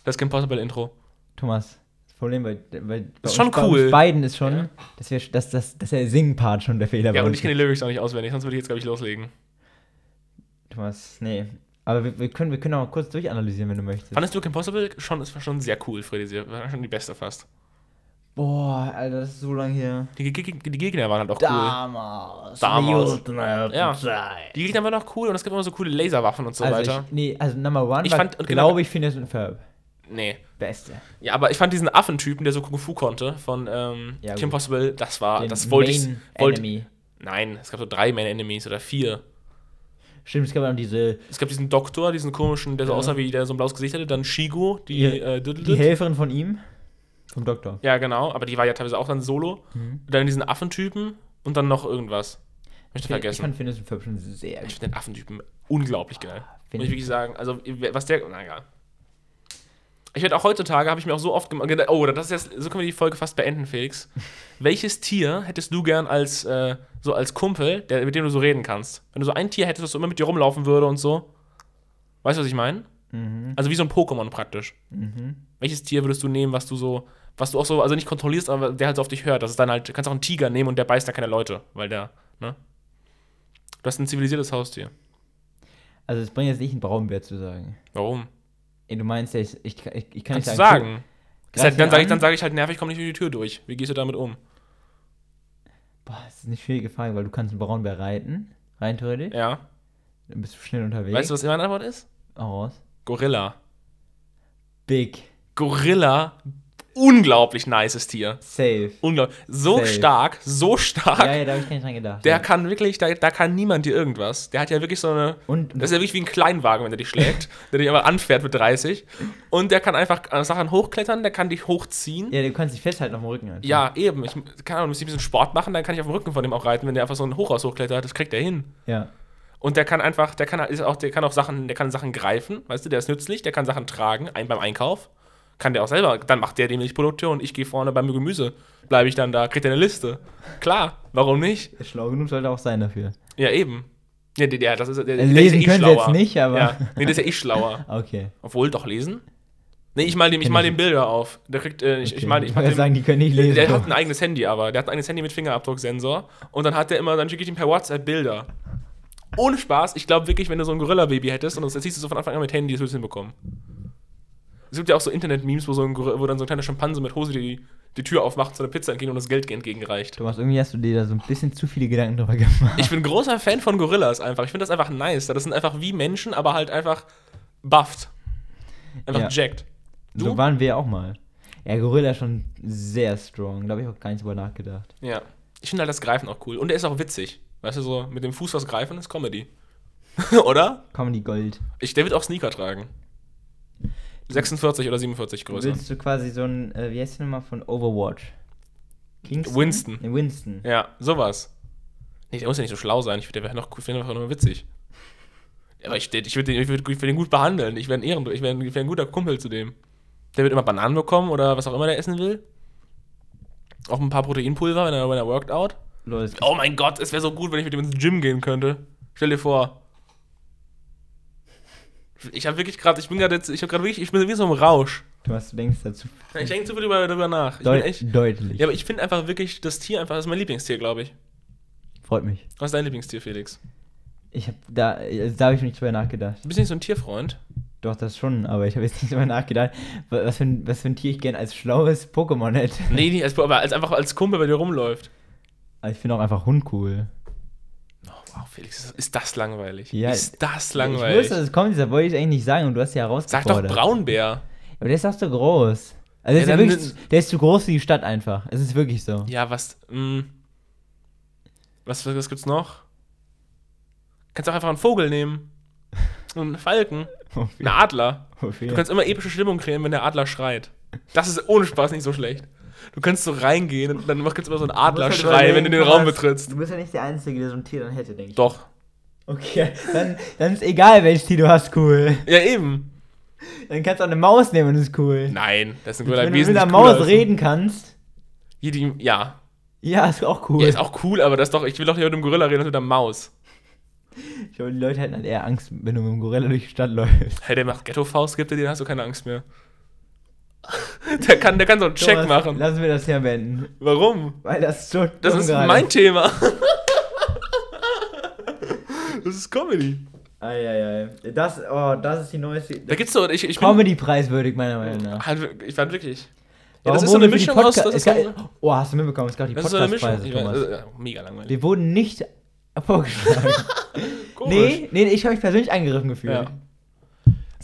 Das Kim Possible Intro. Thomas, das Problem bei, bei, bei ist schon bei cool. uns beiden ist schon, Ja. dass, wir, dass, dass, dass der Singen-Part schon der Fehler Ja, bei und uns ich kenne die Lyrics auch nicht auswendig, sonst würde ich jetzt, glaube ich, loslegen. Thomas, nee. Aber wir, wir, können, wir können auch mal kurz durchanalysieren, wenn du möchtest. Fandest du Kim Possible schon, ist schon sehr cool, Freddy. Sie war schon die beste fast. Boah, Alter, das ist so lange her. Die, Geg- die Gegner waren halt auch cool. Damals. Damals. Ja. Ja. Die Gegner waren auch cool und es gibt immer so coole Laserwaffen und so also weiter. Ich, nee, also Number One Ich war, fand- und genau- glaube ich, Phineas und Ferb. Nee. Beste. Ja, aber ich fand diesen Affentypen, der so Kung Fu konnte, von ähm, Ja, Kim. Possible, das war, Den das wollte ich. Main Wollte, Enemy. nein, es gab so drei Main Enemies oder vier. Stimmt, es gab noch diese, Es gab diesen Doktor, diesen komischen, der so Ja. aussah wie der so ein blaues Gesicht hatte, dann Shigo, die Ja, äh, die Düdeldüd. Helferin von ihm. Vom Doktor. Ja, genau, aber die war ja teilweise auch dann solo. Mhm. Dann diesen Affentypen und dann noch irgendwas. Hab ich Ich vergessen. fand Phineas und Ferb schon sehr Ich finde den Affentypen unglaublich geil. Muss Find ich ich- wirklich sagen. Also, was der. Na egal. Ich werde auch heutzutage, habe ich mir auch so oft gemacht. Oh, das ist jetzt, so können wir die Folge fast beenden, Felix. Welches Tier hättest du gern als, äh, so als Kumpel, der, mit dem du so reden kannst? Wenn du so ein Tier hättest, das so immer mit dir rumlaufen würde und so. Weißt du, was ich meine? Mhm. Also wie so ein Pokémon praktisch. Mhm. Welches Tier würdest du nehmen, was du so, was du auch so, also nicht kontrollierst, aber der halt so auf dich hört? Das ist dann halt, du kannst auch einen Tiger nehmen und der beißt da keine Leute, weil der, ne? Du hast ein zivilisiertes Haustier. Also es bringt jetzt nicht einen Braunbär zu sagen. Warum? Ey, du meinst, ja, ich, ich, ich, ich kann Kannst nicht sagen. Ist halt, dann sage ich, dann sag ich halt nervig, komm nicht durch die Tür durch. Wie gehst du damit um? Boah, das ist eine schwierige Frage, weil du kannst einen Braunbär reiten, rein theoretisch. Ja. Dann bist du schnell unterwegs. Weißt du, was meine Antwort ist? Auch raus. Gorilla. Big. Gorilla, unglaublich nices Tier. Safe. Unglaublich. So Safe. stark, so stark. Ja, ja, da habe ich gar nicht dran gedacht. Der ja. kann wirklich, da, da kann niemand dir irgendwas. Der hat ja wirklich so eine. Und Das ist ja wirklich wie ein Kleinwagen, wenn der dich schlägt, der dich einfach anfährt mit 30. Und der kann einfach äh, Sachen hochklettern, der kann dich hochziehen. ja, du kannst dich festhalten auf dem Rücken. Alter. Ja, eben. Ich kann auch ein bisschen Sport machen, dann kann ich auf dem Rücken von dem auch reiten, wenn der einfach so ein Hochhaus hochklettert, das kriegt er hin. Ja. Und der kann einfach, der kann ist auch, der kann auch Sachen, der kann Sachen greifen, weißt du, der ist nützlich, der kann Sachen tragen, ein, beim Einkauf. Kann der auch selber, dann macht der die Milchproduktion, ich gehe vorne beim Gemüse, bleibe ich dann da, kriegt er eine Liste. Klar, warum nicht? Schlau genug sollte auch sein dafür. Ja, eben. Ja, der, der, das ist, der, der Also ist lesen ja eh können jetzt nicht, aber- Ja, nee, der ist ja eh schlauer. Okay. Obwohl, doch lesen? Nee, ich mal dem, ich mal ich dem Bilder auf. Der kriegt, äh, ich, ich okay. mal, ich ich mach wollte dem, sagen, die können nicht lesen. der hat ein eigenes Handy, aber der hat ein eigenes Handy mit Fingerabdrucksensor und dann hat der immer, dann schicke ich ihm per WhatsApp Bilder. Ohne Spaß, ich glaube wirklich, wenn du so ein Gorilla-Baby hättest und das siehst du so von Anfang an mit Handy, das würdest du hinbekommen. Es gibt ja auch so Internet-Memes, wo, so ein Gorilla- wo dann so ein kleiner Schimpanse mit Hose die, die Tür aufmacht, so eine Pizza entgegen und das Geld entgegenreicht. Thomas, irgendwie hast du dir da so ein bisschen zu viele Gedanken drüber gemacht. Ich bin großer Fan von Gorillas einfach. Ich finde das einfach nice. Das sind einfach wie Menschen, aber halt einfach bufft. Einfach Ja. jacked. Du? So waren wir auch mal. Ja, Gorilla ist schon sehr strong. Da habe ich auch gar nicht drüber nachgedacht. Ja. Ich finde halt das Greifen auch cool. Und er ist auch witzig. Weißt du, so mit dem Fuß was greifen ist Comedy. Oder? Comedy Gold. Ich, der wird auch Sneaker tragen. 46 oder 47 größer. Willst du quasi so ein, äh, wie heißt der nochmal von Overwatch? Kingston? Winston. Nee, Winston. Ja, sowas. Nee, der muss ja nicht so schlau sein. Ich, der wäre noch, find einfach nur witzig. Aber ich, ich würde den, ich würd, ich würd den gut behandeln. Ich wäre ein, Ehren, ich wär ein, ich wär ein guter Kumpel zu dem. Der wird immer Bananen bekommen oder was auch immer der essen will. Auch ein paar Proteinpulver, wenn er, wenn er worked out. Oh mein Gott, es wäre so gut, wenn ich mit ihm ins Gym gehen könnte. Stell dir vor. Ich habe wirklich gerade, ich bin gerade jetzt, ich habe gerade wirklich, ich bin wie so im Rausch. Thomas, du denkst dazu Ich denke zu viel darüber, darüber nach. Deut echt, deutlich. ja, aber ich finde einfach wirklich, das Tier einfach, das ist mein Lieblingstier, glaube ich. Freut mich. Was ist dein Lieblingstier, Felix? Ich habe da, also da habe ich nicht drüber nachgedacht. Du bist nicht so ein Tierfreund. Doch, das schon, aber ich habe jetzt nicht drüber nachgedacht, wa- was für, ein, was für ein Tier ich gerne als schlaues Pokémon hätte. Nee, nicht als, aber als einfach als Kumpel bei dir rumläuft. Aber ich finde auch einfach Hund cool. Oh, wow, Felix, ist- das langweilig. Ja, ist das Ich langweilig. wusste, dass es kommt, das wollte ich eigentlich nicht sagen und du hast ja Sag herausgefordert. doch Braunbär. Aber der ist auch so groß. Also der, Ja, ist ja wirklich, der ist zu groß für die Stadt einfach. Es ist wirklich so. Ja, was, mh, was, was gibt's noch? Kannst auch einfach einen Vogel nehmen. Einen Falken. Einen Adler. Du kannst immer epische Stimmung kreieren, wenn der Adler schreit. Das ist ohne Spaß nicht so schlecht. Du kannst so reingehen und dann machst du immer so einen Adlerschrei, wenn du den Raum betrittst. Du bist ja nicht der Einzige, der so ein Tier dann hätte, denke ich. Doch. Okay, dann, dann ist egal, welches Tier du hast, cool. Ja, eben. Dann kannst du auch eine Maus nehmen und ist cool. Nein, das ist ein Wenn Gorilla du mit einer cooler Maus als- reden kannst, ja. ja, ist auch cool. Ja, ist auch cool, aber das ist doch, ich will doch nicht mit einem Gorilla reden, als mit einer Maus. ich glaube, die Leute hätten halt eher Angst, wenn du mit einem Gorilla durch die Stadt läufst. Hey, der macht Ghetto-Faust, gibt dir den, hast du keine Angst mehr. der, kann, der kann so einen Check Thomas, machen. Lassen wir das hier beenden. Warum? Weil das so Das ist gerade mein Thema. das ist Comedy. Eieiei. Das, oh, das ist die neueste. Da gibt's so, ich, ich bin, Comedy-preiswürdig, meiner Meinung nach. halt, ich fand wirklich. Ja, Warum das ist so eine die Mischung aus, das ist so, Oh, hast du mitbekommen? Es gab die so. Podcastpreise, weiß, Thomas. äh, mega langweilig. Wir wurden nicht vorgeschlagen. Nee, nee, ich habe mich persönlich angegriffen gefühlt. Ja.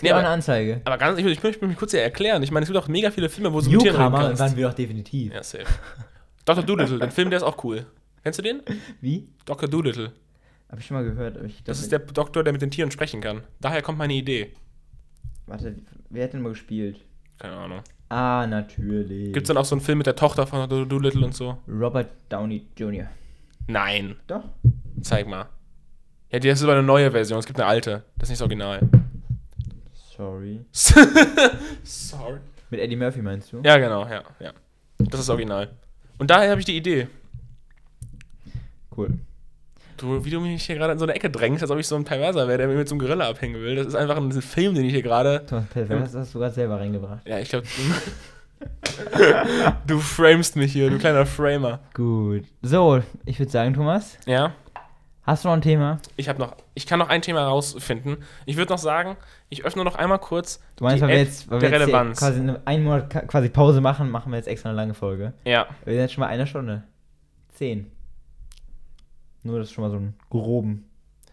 Es Nee, gibt auch aber- eine Anzeige. Aber ganz, ich, ich möchte mich kurz hier erklären. Ich meine, es gibt auch mega viele Filme, wo Tieren reden Newcomer waren wir doch definitiv. Ja, safe. Dr. Doolittle, den Film, der ist auch cool. Kennst du den? Wie? Dr. Doolittle. Hab ich schon mal gehört. Das ist der Doktor, der mit den Tieren sprechen kann. Daher kommt meine Idee. Warte, wer hat denn mal gespielt? Keine Ahnung. Ah, natürlich. Gibt's dann auch so einen Film mit der Tochter von Dr. Doolittle und so? Robert Downey Jr. Nein. Doch. Zeig mal. Ja, das ist aber eine neue Version. Es gibt eine alte. Das ist nicht das Original. Sorry. Sorry. Mit Eddie Murphy meinst du? Ja, genau, ja, ja. Das ist Original. Und daher habe ich die Idee. Cool. Du, wie du mich hier gerade in so eine Ecke drängst, als ob ich so ein Perverser wäre, der mir mit so einem Gorilla abhängen will. Das ist einfach ein Film, den ich hier gerade. Thomas Pervers hast du sogar selber reingebracht. Ja, ich glaube. du framest mich hier, du kleiner Framer. Gut. So, ich würde sagen, Thomas, Ja? Hast du noch ein Thema? Ich habe noch, ich kann noch ein Thema rausfinden. Ich würde noch sagen, ich öffne noch einmal kurz Du meinst, die weil wir jetzt, weil der wir jetzt Relevanz. quasi eine, einen Monat quasi Pause machen, machen wir jetzt extra eine lange Folge. Ja, Wir sind jetzt schon mal eine Stunde. Zehn. Nur das ist schon mal so ein groben.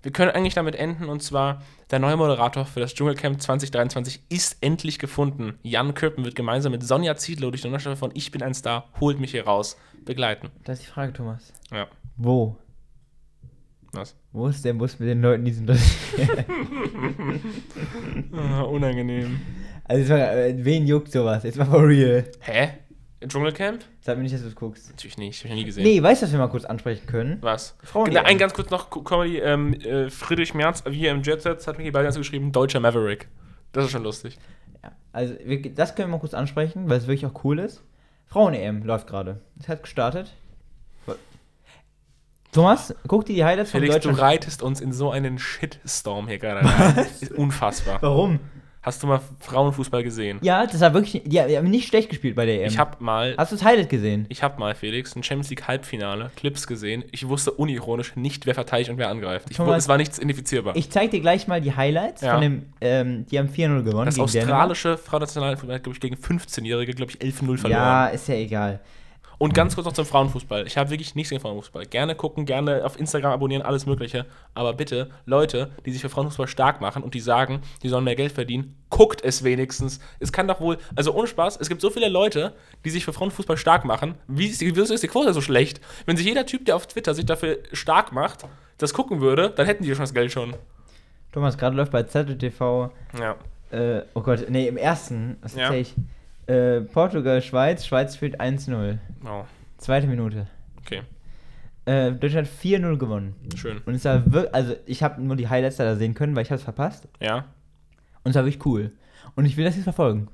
wir können eigentlich damit enden und zwar der neue Moderator für das Dschungelcamp 2023 ist endlich gefunden. Jan Köppen wird gemeinsam mit Sonja Ziedlow durch die Staffel von Ich bin ein Star, holt mich hier raus, begleiten. Das ist die Frage, Thomas. Ja, Wo? Was? Wo ist der Bus mit den Leuten, die sind das? Ah, unangenehm. also, mal, äh, wen juckt sowas? Jetzt mal for real. Hä? Dschungelcamp? Sag mir nicht, dass du es guckst. Natürlich nicht, hab ich noch nie gesehen. Nee, weißt du, was wir mal kurz ansprechen können? Was? Frauen Genau, ein ganz kurz noch Co- Comedy. Ähm, äh, Friedrich Merz, wie hier im Jet Set, hat mir hier beide geschrieben, deutscher Maverick. Das ist schon lustig. Ja, also wir, das können wir mal kurz ansprechen, weil es wirklich auch cool ist. Frauen-EM läuft gerade. Es hat gestartet. Thomas, guck dir die Highlights von Felix, du Deutschland. reitest uns in so einen Shitstorm hier gerade rein. Ist unfassbar. Warum? Hast du mal Frauenfußball gesehen? Ja, das war wirklich. Die, haben nicht schlecht gespielt bei der EM. Ich hab mal, Hast du das Highlight gesehen? ich hab mal, Felix, ein Champions League Halbfinale, Clips gesehen. Ich wusste unironisch nicht, wer verteidigt und wer angreift. Ich, es war nichts identifizierbar. Ich zeig dir gleich mal die Highlights Ja. von dem. Ähm, die haben 4-0 gewonnen. das australische Frauennationalfußball hat, glaube ich, gegen 15-Jährige, glaube ich, 11-0 verloren. Ja, ist ja egal. Und ganz kurz noch zum Frauenfußball. Ich habe wirklich nichts gegen Frauenfußball. Gerne gucken, gerne auf Instagram abonnieren, alles Mögliche. Aber bitte, Leute, die sich für Frauenfußball stark machen und die sagen, die sollen mehr Geld verdienen, guckt es wenigstens. Es kann doch wohl, also ohne Spaß, es gibt so viele Leute, die sich für Frauenfußball stark machen. Wie ist die, wieso ist die Quote so schlecht? Wenn sich jeder Typ, der auf Twitter sich dafür stark macht, das gucken würde, dann hätten die schon das Geld schon. Thomas, gerade läuft bei ZTV. Ja. Äh, oh Gott, nee, im ersten. Was Ja. ich? Äh, Portugal, Schweiz. Schweiz führt 1-0. Oh, Zweite Minute. okay. Äh, Deutschland 4-0 gewonnen. Schön. Und es war wirklich, also ich habe nur die Highlights da sehen können, weil ich habe es verpasst. Ja. Und es war wirklich cool. Und ich will das jetzt verfolgen.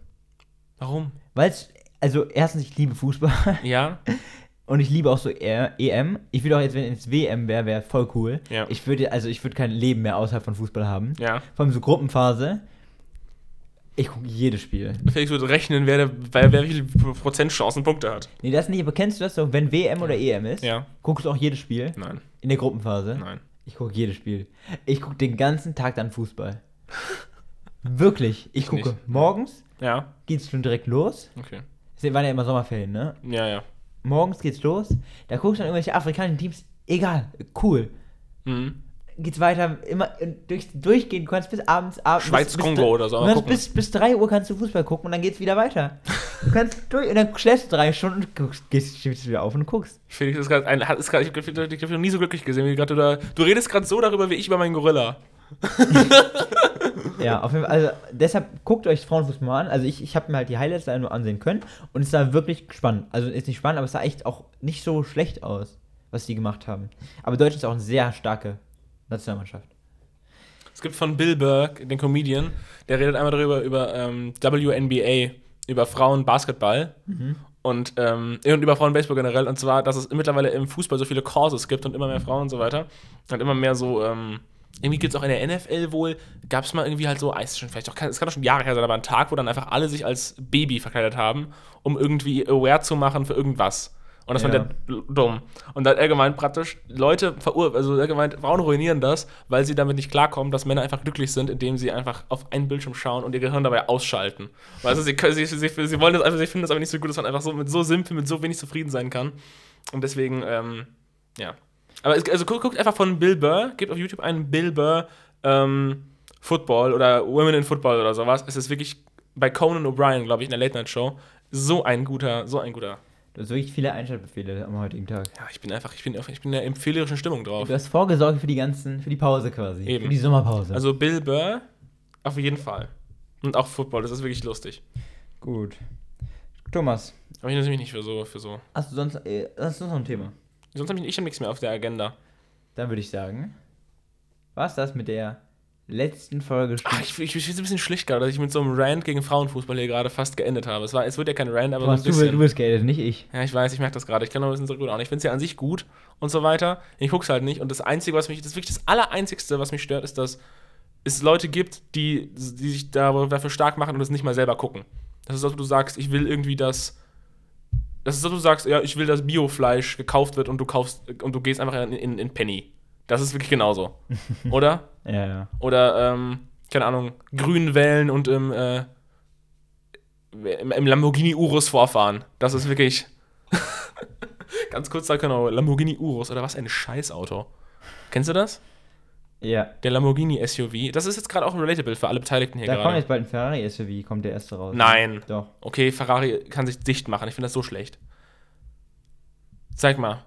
Warum? Weil es, also erstens, ich liebe Fußball Ja. und ich liebe auch so E- EM. Ich würde auch jetzt, wenn es WM wäre, wäre voll cool. Ja. Ich würde, also ich würde kein Leben mehr außerhalb von Fußball haben. Ja. Vor allem so Gruppenphase. Ich gucke jedes Spiel. Felix würde rechnen, wer, wer, wer wie viele Prozent Chancen Punkte hat. Nee, das nicht, aber kennst du das so, wenn WM oder EM ist, Ja. guckst du auch jedes Spiel Nein. in der Gruppenphase? Nein. Ich gucke jedes Spiel. Ich gucke den ganzen Tag dann Fußball. Wirklich. Ich Ich gucke nicht. morgens, Ja. geht's schon direkt los. Okay. Es waren ja immer Sommerferien, ne? Ja, ja. Morgens geht's los. Da guckst du dann irgendwelche afrikanischen Teams. Egal, cool. Mhm. Geht's weiter, immer äh, durch, durchgehen. Du kannst bis abends. abends Schweiz, bis, bis Kongo dr- oder so, Du kannst bis, bis 3 Uhr kannst du Fußball gucken und dann geht's wieder weiter. Du kannst durch und dann schläfst du drei Stunden und guckst, gehst, stehst wieder auf und guckst. Felix ist gerade ein, hat- ist grad, ich habe noch nie so glücklich gesehen, wie gerade du da. Du redest gerade so darüber wie ich über meinen Gorilla. Ja, auf jeden Fall. Also deshalb guckt euch Frauenfußball mal an. Also ich, ich habe mir halt die Highlights da nur ansehen können und es sah wirklich spannend. Also ist nicht spannend, aber es sah echt auch nicht so schlecht aus, was die gemacht haben. Aber Deutschland ist auch eine sehr starke Nationalmannschaft. Es gibt von Bill Burke, den Comedian, der redet einmal darüber, über ähm, WNBA, über Frauen-Basketball und, ähm, und über Frauen-Baseball generell. Und zwar, dass es mittlerweile im Fußball so viele Causes gibt und immer mehr Frauen und so weiter. Und immer mehr so, ähm, irgendwie gibt es auch in der NFL wohl, gab es mal irgendwie halt so, ah, ist schon vielleicht auch, es kann auch schon Jahre her sein, aber ein Tag, wo dann einfach alle sich als Baby verkleidet haben, um irgendwie aware zu machen für irgendwas. Und das Ja. fand der dumm. Und da hat er gemeint, praktisch, Leute, verur also er gemeint, Frauen ruinieren das, weil sie damit nicht klarkommen, dass Männer einfach glücklich sind, indem sie einfach auf einen Bildschirm schauen und ihr Gehirn dabei ausschalten. Weißt du, sie, können- sie, sie, sie wollen das einfach, sie finden das aber nicht so gut, dass man einfach so mit so simpel, mit so wenig zufrieden sein kann. Und deswegen, ähm, ja. Aber es, also guckt, guckt einfach von Bill Burr, gebt auf YouTube einen Bill Burr ähm, Football oder Women in Football oder sowas. Es ist wirklich bei Conan O'Brien, glaube ich, in der Late Night Show, so ein guter, so ein guter. Du hast wirklich viele Einschaltbefehle am heutigen Tag. Ja, ich bin einfach, ich bin, ich bin in der empfehlerischen Stimmung drauf. Du hast vorgesorgt für die ganzen, für die Pause quasi. Eben. Für die Sommerpause. Also Bill Burr, auf jeden Fall. Und auch Football, das ist wirklich lustig. gut. Thomas, Aber ich mich nicht für so, für so. hast du sonst, äh, hast du sonst noch ein Thema? Sonst habe ich, ich hab nichts mehr auf der Agenda. Dann würde ich sagen, war's das mit der letzten Folge. Ach, ich, ich, ich finde es ein bisschen schlicht gerade, dass ich mit so einem Rant gegen Frauenfußball hier gerade fast geendet habe. Es, war, es wird ja kein Rant, aber Thomas, so ein du, bisschen. du bist geedet, nicht ich. Ja, ich weiß, ich merke das gerade. Ich kann noch ein bisschen zurück und ich finde es ja an sich gut und so weiter. Ich gucke es halt nicht. Und das Einzige, was mich, das wirklich das Allereinzigste, was mich stört, ist, dass es Leute gibt, die, die sich da- dafür stark machen und es nicht mal selber gucken. Das ist das, wo du sagst, ich will irgendwie das. Das ist das, wo du sagst, ja, ich will, dass Biofleisch gekauft wird und du kaufst und du gehst einfach in, in, in Penny. Das ist wirklich genauso. Oder? Ja, ja. Oder, ähm, keine Ahnung, grün wählen und im, äh, im, Lamborghini Urus vorfahren. Das ist wirklich. Ganz kurz da genau, Lamborghini Urus oder was ein Scheißauto. Kennst du das? Ja. Der Lamborghini SUV. Das ist jetzt gerade auch relatable für alle Beteiligten hier Da kommt gerade. jetzt bald ein Ferrari SUV, kommt der erste raus. Nein. Doch. Okay, Ferrari kann sich dicht machen. Ich finde das so schlecht. Zeig mal.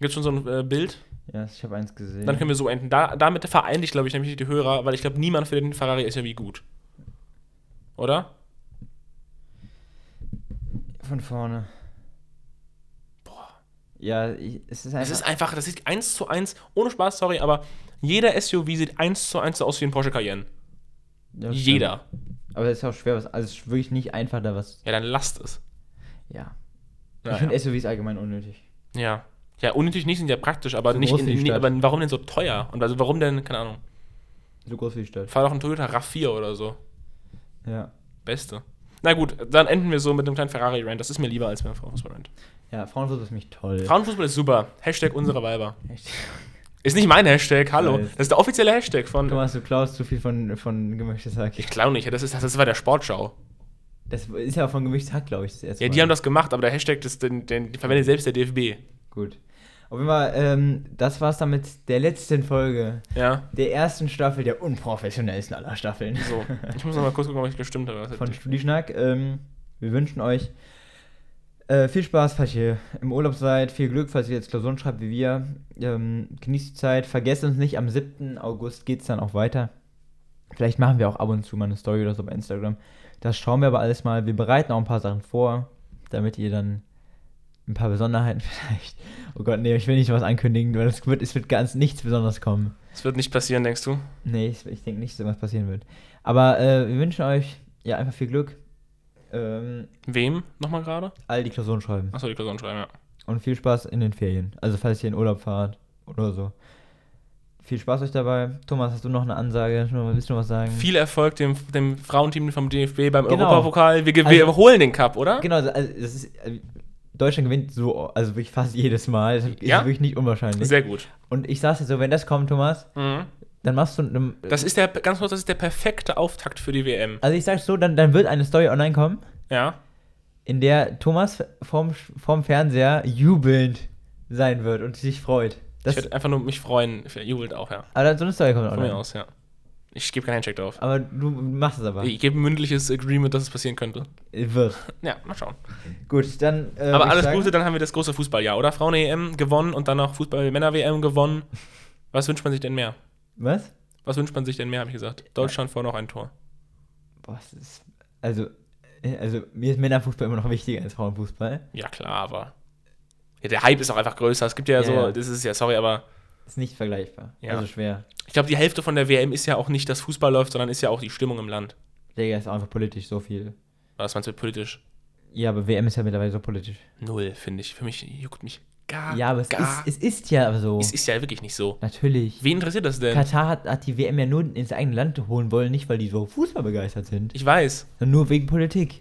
Gibt's schon so ein äh, Bild? Ja, ich habe eins gesehen. Dann können wir so enden. Da, damit vereine ich, glaube ich, nämlich die Hörer, weil ich glaube, niemand findet den Ferrari SUV gut. Oder? Von vorne. Boah. Ja, ich, es ist einfach. Es ist einfach, das sieht eins zu eins, ohne Spaß, sorry, aber jeder SUV sieht eins zu eins so aus wie ein Porsche Cayenne. Ja. Jeder. Aber es ist auch schwer, was, also es ist wirklich nicht einfach da was. Ja, dann lasst es. Ja. Ja, ich finde. SUVs allgemein unnötig. ja. Ja, unnötig nicht, sind ja praktisch, aber So nicht in, in, aber warum denn so teuer? Und also warum denn, keine Ahnung, So groß wie die Stadt. fahr doch einen Toyota RAV4 oder so. Ja. Beste. Na gut, dann enden wir so mit einem kleinen Ferrari-Rant. Das ist mir lieber als mit einem Frauenfußball-Rant. Ja, Frauenfußball ist mich toll. Frauenfußball ist super. Hashtag unsere Weiber. Echt. Ist nicht mein Hashtag, hallo. Das ist der offizielle Hashtag von. Thomas, du klaust zu viel von, von gemischtes Hack. Ich klau nicht, das, ist, das war der Sportschau. Das ist ja von gemischtes Hack, glaube ich, das erste Ja, die Mal. haben das gemacht, aber der Hashtag, das, den, den, den verwendet selbst der DFB. Gut. Auf jeden Fall, ähm, das war's dann mit der letzten Folge Ja, der ersten Staffel der unprofessionellsten aller Staffeln. so. Ich muss noch mal kurz gucken, ob ich gestimmt habe. Von Studieschnack. Ähm, wir wünschen euch äh, viel Spaß, falls ihr im Urlaub seid. Viel Glück, falls ihr jetzt Klausuren schreibt wie wir. Ähm, genießt die Zeit. Vergesst uns nicht, am 7. August geht's dann auch weiter. Vielleicht machen wir auch ab und zu mal eine Story oder so bei Instagram. Das schauen wir aber alles mal. Wir bereiten auch ein paar Sachen vor, damit ihr dann ein paar Besonderheiten vielleicht. Oh Gott, nee, ich will nicht was ankündigen, weil es wird, es wird ganz nichts Besonderes kommen. Es wird nicht passieren, denkst du? Nee, ich, ich denke nicht, dass irgendwas passieren wird. Aber äh, wir wünschen euch ja einfach viel Glück. Ähm, Wem nochmal gerade? all die Klausuren schreiben. Achso, die Klausuren schreiben, ja. Und viel Spaß in den Ferien. Also falls ihr in Urlaub fahrt oder so. Viel Spaß euch dabei. Thomas, hast du noch eine Ansage? Willst du noch was sagen? Viel Erfolg dem, dem Frauenteam vom DFB beim Genau. Europapokal. Wir, wir Also- holen den Cup, oder? Genau, also also das ist, äh, Deutschland gewinnt so, also wirklich fast jedes Mal. Das ist Ja? wirklich nicht unwahrscheinlich. Sehr gut. Und ich sag's dir so, wenn das kommt, Thomas, Mhm. dann machst du. Dann, Das ist der, ganz kurz, das ist der perfekte Auftakt für die WM. also ich sag's so, dann, dann wird eine Story online kommen, Ja. in der Thomas vorm, vorm Fernseher jubelnd sein wird und sich freut. Das, ich werde einfach nur mich freuen. Jubelt auch, ja. aber so eine Story kommt Von online. mir aus, ja. Ich gebe keinen Handcheck drauf. Aber du machst es aber. Ich gebe ein mündliches Agreement, dass es passieren könnte. Wird. Ja, mal schauen. Gut, dann. Äh, Aber alles Gute, dann haben wir das große Fußballjahr, oder? Frauen-EM gewonnen und dann noch Fußball-Männer-WM gewonnen. Was wünscht man sich denn mehr? Was? Was wünscht man sich denn mehr, habe ich gesagt? Deutschland vor noch ein Tor. Boah, das ist. Also, äh, also mir ist Männerfußball immer noch wichtiger als Frauenfußball. Ja, klar, aber. Ja, der Hype ist auch einfach größer. Es gibt ja, Ja, so, ja. das ist ja, sorry, aber Ist nicht vergleichbar. Ja. Also schwer. ich glaube, die Hälfte von der WM ist ja auch nicht, dass Fußball läuft, sondern ist ja auch die Stimmung im Land. Digga, ist auch einfach politisch so viel. Was meinst du mit politisch? Ja, aber WM ist ja mittlerweile so politisch. Null, finde ich. Für mich juckt mich gar, Ja, aber es, gar. ist, es ist ja so. es ist ja wirklich nicht so. Natürlich. Wen interessiert das denn? Katar hat, hat die WM ja nur ins eigene Land holen wollen, nicht weil die so Fußball begeistert sind, Ich weiß. sondern nur wegen Politik.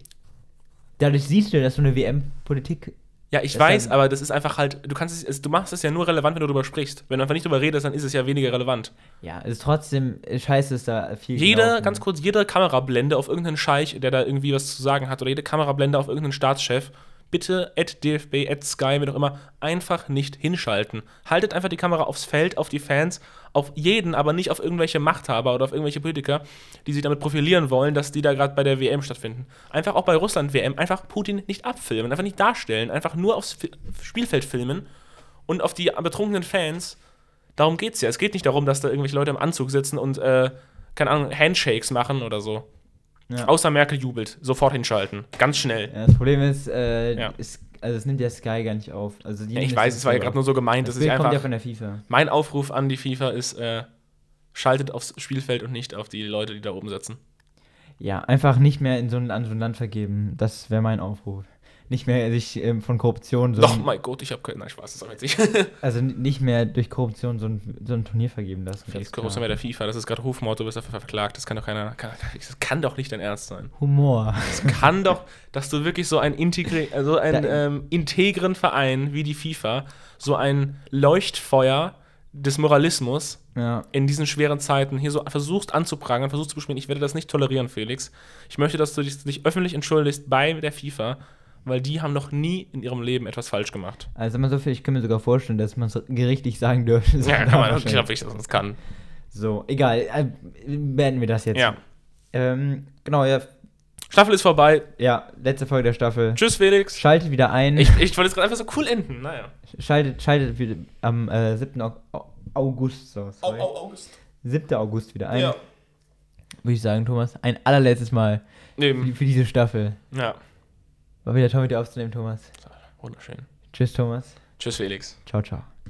Dadurch siehst du, dass so eine WM Politik. Ja, ich Das weiß, aber das ist einfach halt, du kannst es, es, du machst es ja nur relevant, wenn du darüber sprichst. Wenn du einfach nicht darüber redest, dann ist es ja weniger relevant. Ja, es ist trotzdem äh, scheiße, ist da viel. Jede, gelaufen. ganz kurz, jede Kamerablende auf irgendeinen Scheich, der da irgendwie was zu sagen hat, oder jede Kamerablende auf irgendeinen Staatschef, bitte at DFB, at Sky, wie auch immer, einfach nicht hinschalten. Haltet einfach die Kamera aufs Feld, auf die Fans, auf jeden, aber nicht auf irgendwelche Machthaber oder auf irgendwelche Politiker, die sich damit profilieren wollen, dass die da gerade bei der WM stattfinden. Einfach auch bei Russland-WM, einfach Putin nicht abfilmen, einfach nicht darstellen, einfach nur aufs Spielfeld filmen und auf die betrunkenen Fans. Darum geht's ja. Es geht nicht darum, dass da irgendwelche Leute im Anzug sitzen und, äh, keine Ahnung, Handshakes machen oder so. Ja. Außer Merkel jubelt. Sofort hinschalten. Ganz schnell. Ja, das Problem ist, äh, Ja. ist, also es nimmt ja Sky gar nicht auf. Also die Ja, ich weiß, es war ja gerade nur so gemeint. Das Das ist Bild kommt ja einfach. von der FIFA. Mein Aufruf an die FIFA ist, äh, schaltet aufs Spielfeld und nicht auf die Leute, die da oben sitzen. Ja, einfach nicht mehr in so ein, an so ein Land vergeben. Das wäre mein Aufruf. Nicht mehr sich ähm, von Korruption so. Doch, mein Gott, ich habe keinen. Spaß, das ist witzig. Also nicht mehr durch Korruption so ein, so ein Turnier vergeben lassen. Das ist Korruption bei der FIFA. Das ist gerade Rufmord, du wirst dafür verklagt. Das kann doch keiner. Kann, das kann doch nicht dein Ernst sein. Humor. Es kann doch, dass du wirklich so ein integri also einen ähm, integren Verein wie die FIFA, so ein Leuchtfeuer des Moralismus Ja. in diesen schweren Zeiten hier so versuchst anzuprangern, versuchst zu beschmieren. Ich werde das nicht tolerieren, Felix. Ich möchte, dass du dich öffentlich entschuldigst bei der FIFA, weil die haben noch nie in ihrem Leben etwas falsch gemacht. Also mal so viel, ich kann mir sogar vorstellen, dass man es gerichtlich sagen dürfte. So, Ja, kann man, wahrscheinlich. glaube ich, dass man es kann. so egal. Äh, beenden wir das jetzt. Ja. Ähm, genau, ja, Staffel ist vorbei. ja, letzte Folge der Staffel. Tschüss, Felix. Schaltet wieder ein. Ich, ich wollte es gerade einfach so cool enden. Naja. Schaltet, schaltet wieder am äh, 7. Au- Au- August, so, sorry. August. 7. August wieder ein. Ja. Würde ich sagen, Thomas. Ein allerletztes Mal für, Eben. für diese Staffel. Ja. War wieder toll mit dir aufzunehmen, Thomas. Wunderschön. Tschüss, Thomas. Tschüss, Felix. Ciao, ciao.